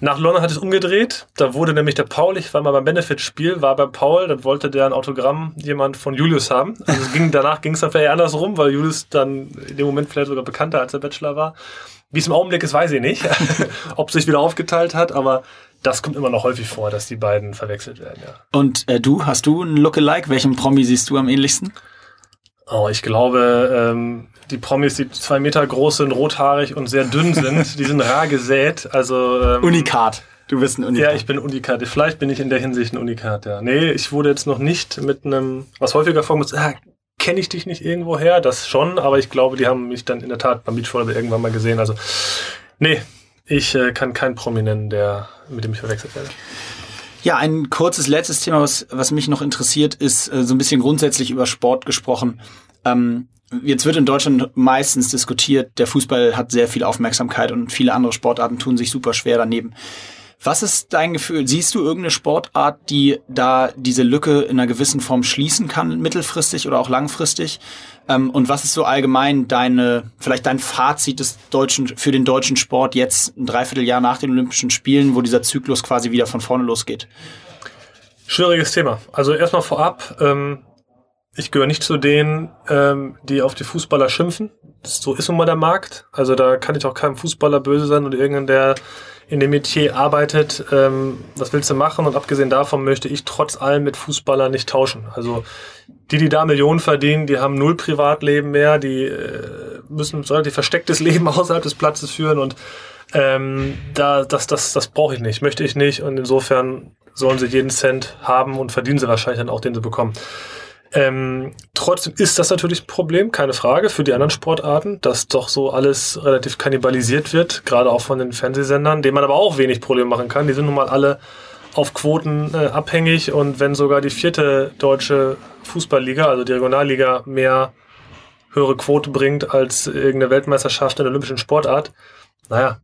Nach London hat es umgedreht. Da wurde nämlich der Paul, ich war mal beim Benefit-Spiel, war beim Paul, dann wollte der ein Autogramm jemand von Julius haben. Also es ging, danach ging es dann vielleicht andersrum, weil Julius dann in dem Moment vielleicht sogar bekannter als der Bachelor war. Wie es im Augenblick ist, weiß ich nicht. Ob sich wieder aufgeteilt hat, aber das kommt immer noch häufig vor, dass die beiden verwechselt werden, ja. Und äh, du, hast du ein Lookalike? Welchem Promi siehst du am ähnlichsten? Oh, ich glaube, ähm, die Promis, die zwei Meter groß sind, rothaarig und sehr dünn sind, die sind rar gesät. Also ähm, Unikat. Du bist ein Unikat. Ja, ich bin Unikat. Vielleicht bin ich in der Hinsicht ein Unikat, ja. Nee, ich wurde jetzt noch nicht mit einem, was häufiger vorkommt, ah, kenne ich dich nicht irgendwo her? Das schon, aber ich glaube, die haben mich dann in der Tat beim Beachvolleyball irgendwann mal gesehen. Also, nee, ich äh, kann keinen Promi nennen, der, mit dem ich verwechselt werde. Ja, ein kurzes letztes Thema, was, was mich noch interessiert, ist äh, so ein bisschen grundsätzlich über Sport gesprochen. Ähm, Jetzt wird in Deutschland meistens diskutiert, der Fußball hat sehr viel Aufmerksamkeit und viele andere Sportarten tun sich super schwer daneben. Was ist dein Gefühl? Siehst du irgendeine Sportart, die da diese Lücke in einer gewissen Form schließen kann, mittelfristig oder auch langfristig? Ähm, und was ist so allgemein deine, vielleicht dein Fazit des deutschen, für den deutschen Sport jetzt ein Dreivierteljahr nach den Olympischen Spielen, wo dieser Zyklus quasi wieder von vorne losgeht? Schwieriges Thema. Also erstmal vorab, ähm, ich gehöre nicht zu denen, ähm, die auf die Fußballer schimpfen. So ist nun mal der Markt. Also da kann ich auch keinem Fußballer böse sein und irgendein, der in dem Metier arbeitet, ähm, was willst du machen? Und abgesehen davon möchte ich trotz allem mit Fußballern nicht tauschen. Also die, die da Millionen verdienen, die haben null Privatleben mehr, die äh, müssen relativ verstecktes Leben außerhalb des Platzes führen und ähm, da, das, das, das brauche ich nicht, möchte ich nicht und insofern sollen sie jeden Cent haben und verdienen sie wahrscheinlich dann auch, den sie bekommen. Ähm, trotzdem ist das natürlich ein Problem, keine Frage, für die anderen Sportarten, dass doch so alles relativ kannibalisiert wird, gerade auch von den Fernsehsendern, denen man aber auch wenig Probleme machen kann. Die sind nun mal alle auf Quoten äh, abhängig und wenn sogar die vierte deutsche Fußballliga, also die Regionalliga, mehr höhere Quote bringt als irgendeine Weltmeisterschaft in der olympischen Sportart, naja,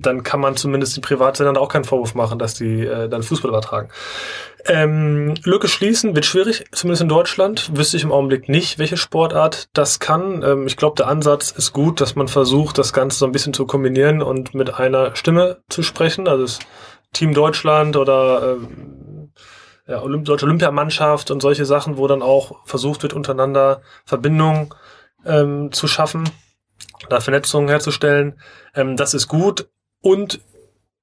dann kann man zumindest den Privatsendern auch keinen Vorwurf machen, dass die äh, dann Fußball übertragen. Ähm, Lücke schließen wird schwierig, zumindest in Deutschland. Wüsste ich im Augenblick nicht, welche Sportart das kann. Ähm, ich glaube, der Ansatz ist gut, dass man versucht, das Ganze so ein bisschen zu kombinieren und mit einer Stimme zu sprechen. Also das Team Deutschland oder ähm, ja, Olymp Deutsche Olympiamannschaft und solche Sachen, wo dann auch versucht wird, untereinander Verbindungen ähm, zu schaffen, da Vernetzungen herzustellen. Ähm, das ist gut. Und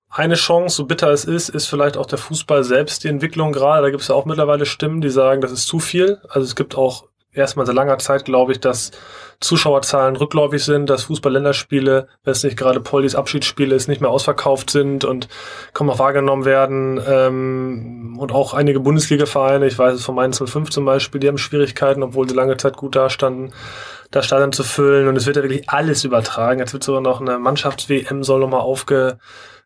eine Chance, so bitter es ist, ist vielleicht auch der Fußball selbst die Entwicklung gerade. Da gibt es ja auch mittlerweile Stimmen, die sagen, das ist zu viel. Also es gibt auch erstmal seit langer Zeit, glaube ich, dass Zuschauerzahlen rückläufig sind, dass Fußball-Länderspiele, wenn es nicht gerade Polis Abschiedsspiele ist, nicht mehr ausverkauft sind und kaum noch wahrgenommen werden. Ähm, und auch einige Bundesliga-Vereine, ich weiß es von Mainz 05 zum Beispiel, die haben Schwierigkeiten, obwohl sie lange Zeit gut dastanden, das Stadion zu füllen. Und es wird ja wirklich alles übertragen. Jetzt wird sogar noch eine Mannschafts-WM soll nochmal aufge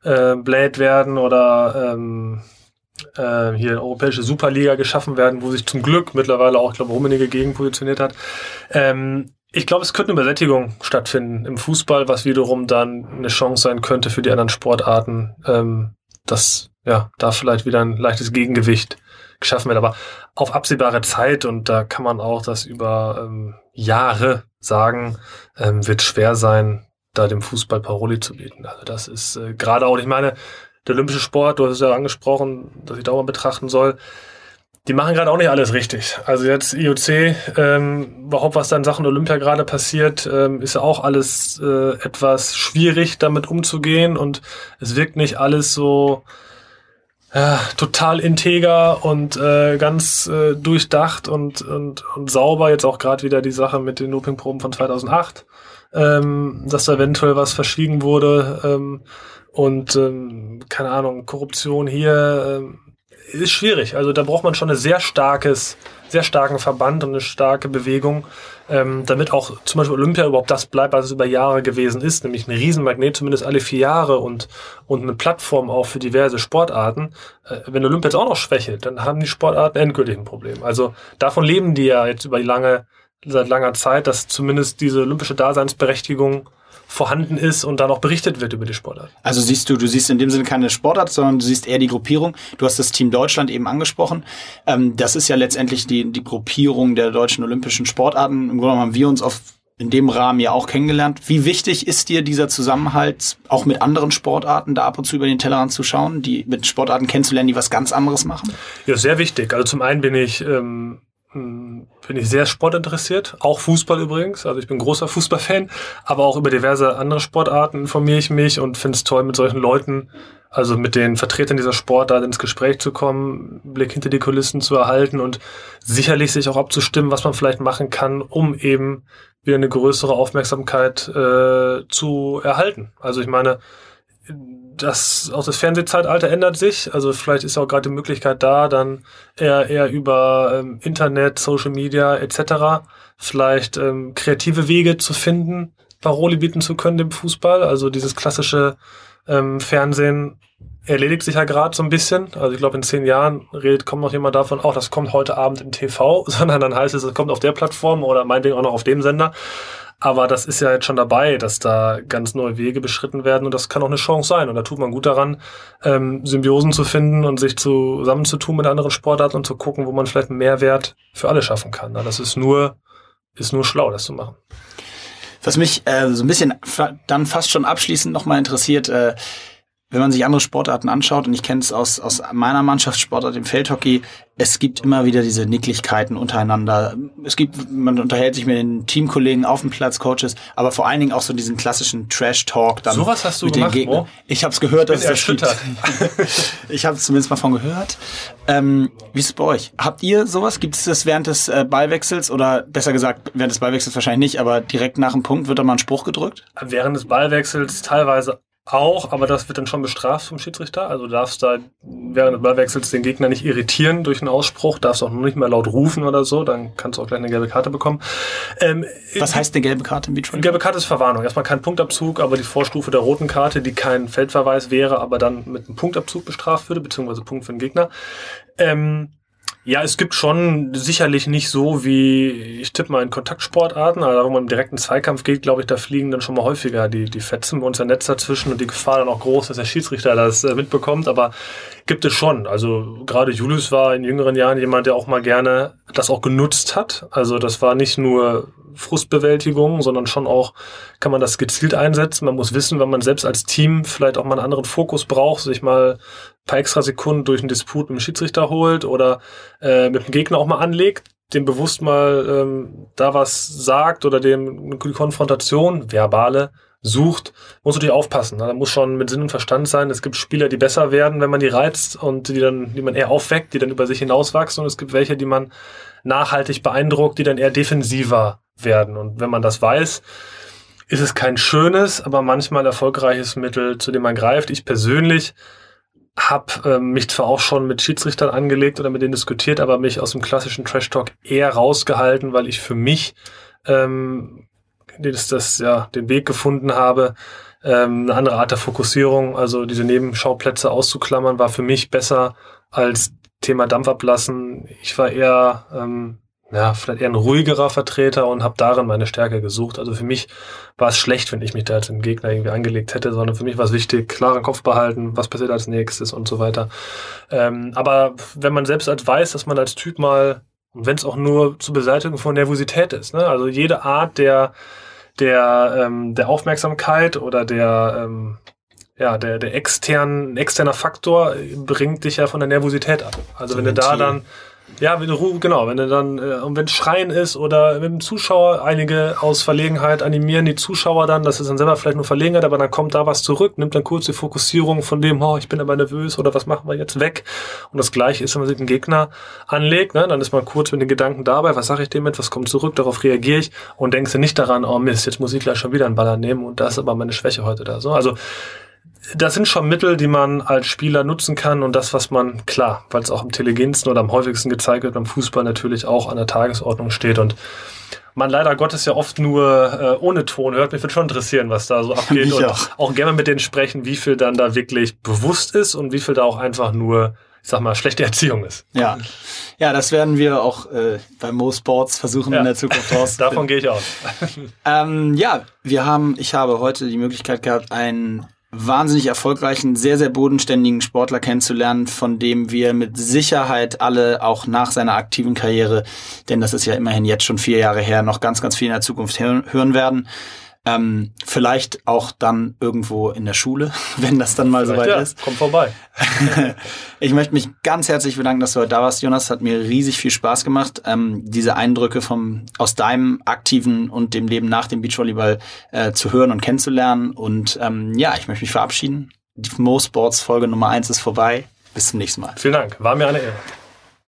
äh, Blade werden oder ähm, äh, hier eine europäische Superliga geschaffen werden, wo sich zum Glück mittlerweile auch, ich glaube, Rummenigge gegen positioniert hat. Ähm, ich glaube, es könnte eine Übersättigung stattfinden im Fußball, was wiederum dann eine Chance sein könnte für die anderen Sportarten, ähm, dass ja da vielleicht wieder ein leichtes Gegengewicht geschaffen wird. Aber auf absehbare Zeit und da kann man auch das über ähm, Jahre sagen, ähm, wird schwer sein, da dem Fußball Paroli zu bieten. Also das ist äh, gerade auch, ich meine, der olympische Sport, du hast es ja angesprochen, dass ich da mal betrachten soll, die machen gerade auch nicht alles richtig. Also jetzt IOC, ähm, überhaupt was da in Sachen Olympia gerade passiert, ähm, ist ja auch alles äh, etwas schwierig, damit umzugehen und es wirkt nicht alles so ja, total integer und äh, ganz äh, durchdacht und, und, und sauber. Jetzt auch gerade wieder die Sache mit den Dopingproben von 2008, ähm, dass da eventuell was verschwiegen wurde ähm, und ähm, keine Ahnung, Korruption hier. Ähm, ist schwierig. Also da braucht man schon ein sehr starkes, sehr starken Verband und eine starke Bewegung, ähm, damit auch zum Beispiel Olympia überhaupt das bleibt, was es über Jahre gewesen ist, nämlich ein Riesenmagnet, zumindest alle vier Jahre und, und eine Plattform auch für diverse Sportarten. Äh, wenn Olympia jetzt auch noch schwächelt, dann haben die Sportarten endgültig ein Problem. Also davon leben die ja jetzt über lange, seit langer Zeit, dass zumindest diese olympische Daseinsberechtigung vorhanden ist und dann auch berichtet wird über die Sportart. Also siehst du, du siehst in dem Sinne keine Sportart, sondern du siehst eher die Gruppierung. Du hast das Team Deutschland eben angesprochen. Ähm, das ist ja letztendlich die, die Gruppierung der deutschen olympischen Sportarten. Im Grunde haben wir uns auf in dem Rahmen ja auch kennengelernt. Wie wichtig ist dir dieser Zusammenhalt, auch mit anderen Sportarten da ab und zu über den Tellerrand zu schauen, die mit Sportarten kennenzulernen, die was ganz anderes machen? Ja, sehr wichtig. Also zum einen bin ich ähm, bin ich sehr sportinteressiert, auch Fußball übrigens. Also ich bin großer Fußballfan, aber auch über diverse andere Sportarten informiere ich mich und finde es toll, mit solchen Leuten, also mit den Vertretern dieser Sportart ins Gespräch zu kommen, Blick hinter die Kulissen zu erhalten und sicherlich sich auch abzustimmen, was man vielleicht machen kann, um eben wieder eine größere Aufmerksamkeit äh, zu erhalten. Also ich meine, das, auch das Fernsehzeitalter ändert sich. Also vielleicht ist auch gerade die Möglichkeit da, dann eher, eher über ähm, Internet, Social Media etc. vielleicht ähm, kreative Wege zu finden, Paroli bieten zu können dem Fußball. Also dieses klassische ähm, Fernsehen erledigt sich ja gerade so ein bisschen. Also ich glaube, in zehn Jahren redet, kommt noch jemand davon, auch das kommt heute Abend im TV, sondern dann heißt es, es kommt auf der Plattform oder meinetwegen auch noch auf dem Sender. Aber das ist ja jetzt schon dabei, dass da ganz neue Wege beschritten werden und das kann auch eine Chance sein. Und da tut man gut daran, ähm, Symbiosen zu finden und sich zusammenzutun mit anderen Sportarten und zu gucken, wo man vielleicht einen Mehrwert für alle schaffen kann. Das ist nur, ist nur schlau, das zu machen. Was mich äh, so ein bisschen dann fast schon abschließend nochmal interessiert, äh, wenn man sich andere Sportarten anschaut, und ich kenne es aus, aus meiner Mannschaftssportart, im Feldhockey, es gibt immer wieder diese Nicklichkeiten untereinander. Es gibt, man unterhält sich mit den Teamkollegen auf dem Platz, Coaches, aber vor allen Dingen auch so diesen klassischen Trash-Talk dann so was hast du mit gemacht, den Gegnern. Ich habe es gehört, dass es das ich habe es zumindest mal von gehört. Ähm, wie ist es bei euch? Habt ihr sowas? Gibt es das während des äh, Ballwechsels oder besser gesagt während des Ballwechsels wahrscheinlich nicht, aber direkt nach dem Punkt wird da mal ein Spruch gedrückt? Während des Ballwechsels teilweise auch, aber das wird dann schon bestraft vom Schiedsrichter. Also du darfst da während des Ballwechsels den Gegner nicht irritieren durch einen Ausspruch, darfst auch noch nicht mehr laut rufen oder so, dann kannst du auch gleich eine gelbe Karte bekommen. Ähm, Was heißt eine gelbe Karte im Beachvolleyball? Gelbe Karte ist Verwarnung. Erstmal kein Punktabzug, aber die Vorstufe der roten Karte, die kein Feldverweis wäre, aber dann mit einem Punktabzug bestraft würde, beziehungsweise Punkt für den Gegner. Ähm, ja, es gibt schon sicherlich nicht so wie, ich tippe mal in Kontaktsportarten, also wo man im direkten Zweikampf geht, glaube ich, da fliegen dann schon mal häufiger die, die Fetzen bei uns ein Netz dazwischen und die Gefahr dann auch groß, dass der Schiedsrichter das äh, mitbekommt, aber gibt es schon. Also gerade Julius war in jüngeren Jahren jemand, der auch mal gerne das auch genutzt hat. Also das war nicht nur Frustbewältigung, sondern schon auch kann man das gezielt einsetzen. Man muss wissen, wenn man selbst als Team vielleicht auch mal einen anderen Fokus braucht, sich mal ein paar extra Sekunden durch einen Disput mit dem Schiedsrichter holt oder äh, mit dem Gegner auch mal anlegt, dem bewusst mal ähm, da was sagt oder dem die Konfrontation, verbale, sucht, muss natürlich aufpassen. Da muss schon mit Sinn und Verstand sein. Es gibt Spieler, die besser werden, wenn man die reizt und die dann, die man eher aufweckt, die dann über sich hinauswachsen und es gibt welche, die man nachhaltig beeindruckt, die dann eher defensiver werden. Und wenn man das weiß, ist es kein schönes, aber manchmal erfolgreiches Mittel, zu dem man greift. Ich persönlich habe ähm, mich zwar auch schon mit Schiedsrichtern angelegt oder mit denen diskutiert, aber mich aus dem klassischen Trash Talk eher rausgehalten, weil ich für mich ähm, das, das, ja, den Weg gefunden habe, ähm, eine andere Art der Fokussierung, also diese Nebenschauplätze auszuklammern, war für mich besser als Thema Dampf ablassen. Ich war eher ähm, ja, vielleicht eher ein ruhigerer Vertreter und habe darin meine Stärke gesucht. Also für mich war es schlecht, wenn ich mich da als einen Gegner irgendwie angelegt hätte, sondern für mich war es wichtig, klaren Kopf behalten, was passiert als nächstes und so weiter. Ähm, aber wenn man selbst als weiß, dass man als Typ mal, und wenn es auch nur zur Beseitigung von Nervosität ist, ne? also jede Art der, der, ähm, der Aufmerksamkeit oder der, ähm, ja, der, der extern, externer Faktor bringt dich ja von der Nervosität ab. Also wenn du da dann ja, wenn du, genau, wenn du dann, äh, und wenn Schreien ist oder mit dem Zuschauer, einige aus Verlegenheit animieren die Zuschauer dann, das ist dann selber vielleicht nur Verlegenheit, aber dann kommt da was zurück, nimmt dann kurz die Fokussierung von dem, oh, ich bin aber nervös oder was machen wir jetzt weg. Und das gleiche ist, wenn man sich einen Gegner anlegt, ne, dann ist man kurz mit den Gedanken dabei, was sage ich dem jetzt, was kommt zurück, darauf reagiere ich und denkst du nicht daran, oh Mist, jetzt muss ich gleich schon wieder einen Baller nehmen und das ist aber meine Schwäche heute da. So, also das sind schon Mittel, die man als Spieler nutzen kann und das, was man, klar, weil es auch am intelligensten oder am häufigsten gezeigt wird beim Fußball natürlich auch an der Tagesordnung steht und man leider Gottes ja oft nur äh, ohne Ton hört. Mich würde schon interessieren, was da so abgeht Mich und auch. auch gerne mit denen sprechen, wie viel dann da wirklich bewusst ist und wie viel da auch einfach nur, ich sag mal, schlechte Erziehung ist. Ja, ja, das werden wir auch äh, bei Mo Sports versuchen Ja. in der Zukunft rauszufinden. Davon gehe ich aus. Ähm, ja, wir haben, ich habe heute die Möglichkeit gehabt, einen wahnsinnig erfolgreichen, sehr, sehr bodenständigen Sportler kennenzulernen, von dem wir mit Sicherheit alle auch nach seiner aktiven Karriere, denn das ist ja immerhin jetzt schon vier Jahre her, noch ganz, ganz viel in der Zukunft hören werden. Ähm, vielleicht auch dann irgendwo in der Schule, wenn das dann mal soweit ja, ist. Komm vorbei. Ich möchte mich ganz herzlich bedanken, dass du heute da warst, Jonas. Hat mir riesig viel Spaß gemacht, ähm, diese Eindrücke vom aus deinem aktiven und dem Leben nach dem Beachvolleyball äh, zu hören und kennenzulernen. Und ähm, ja, ich möchte mich verabschieden. Die Mo Sports Folge Nummer eins ist vorbei. Bis zum nächsten Mal. Vielen Dank. War mir eine Ehre.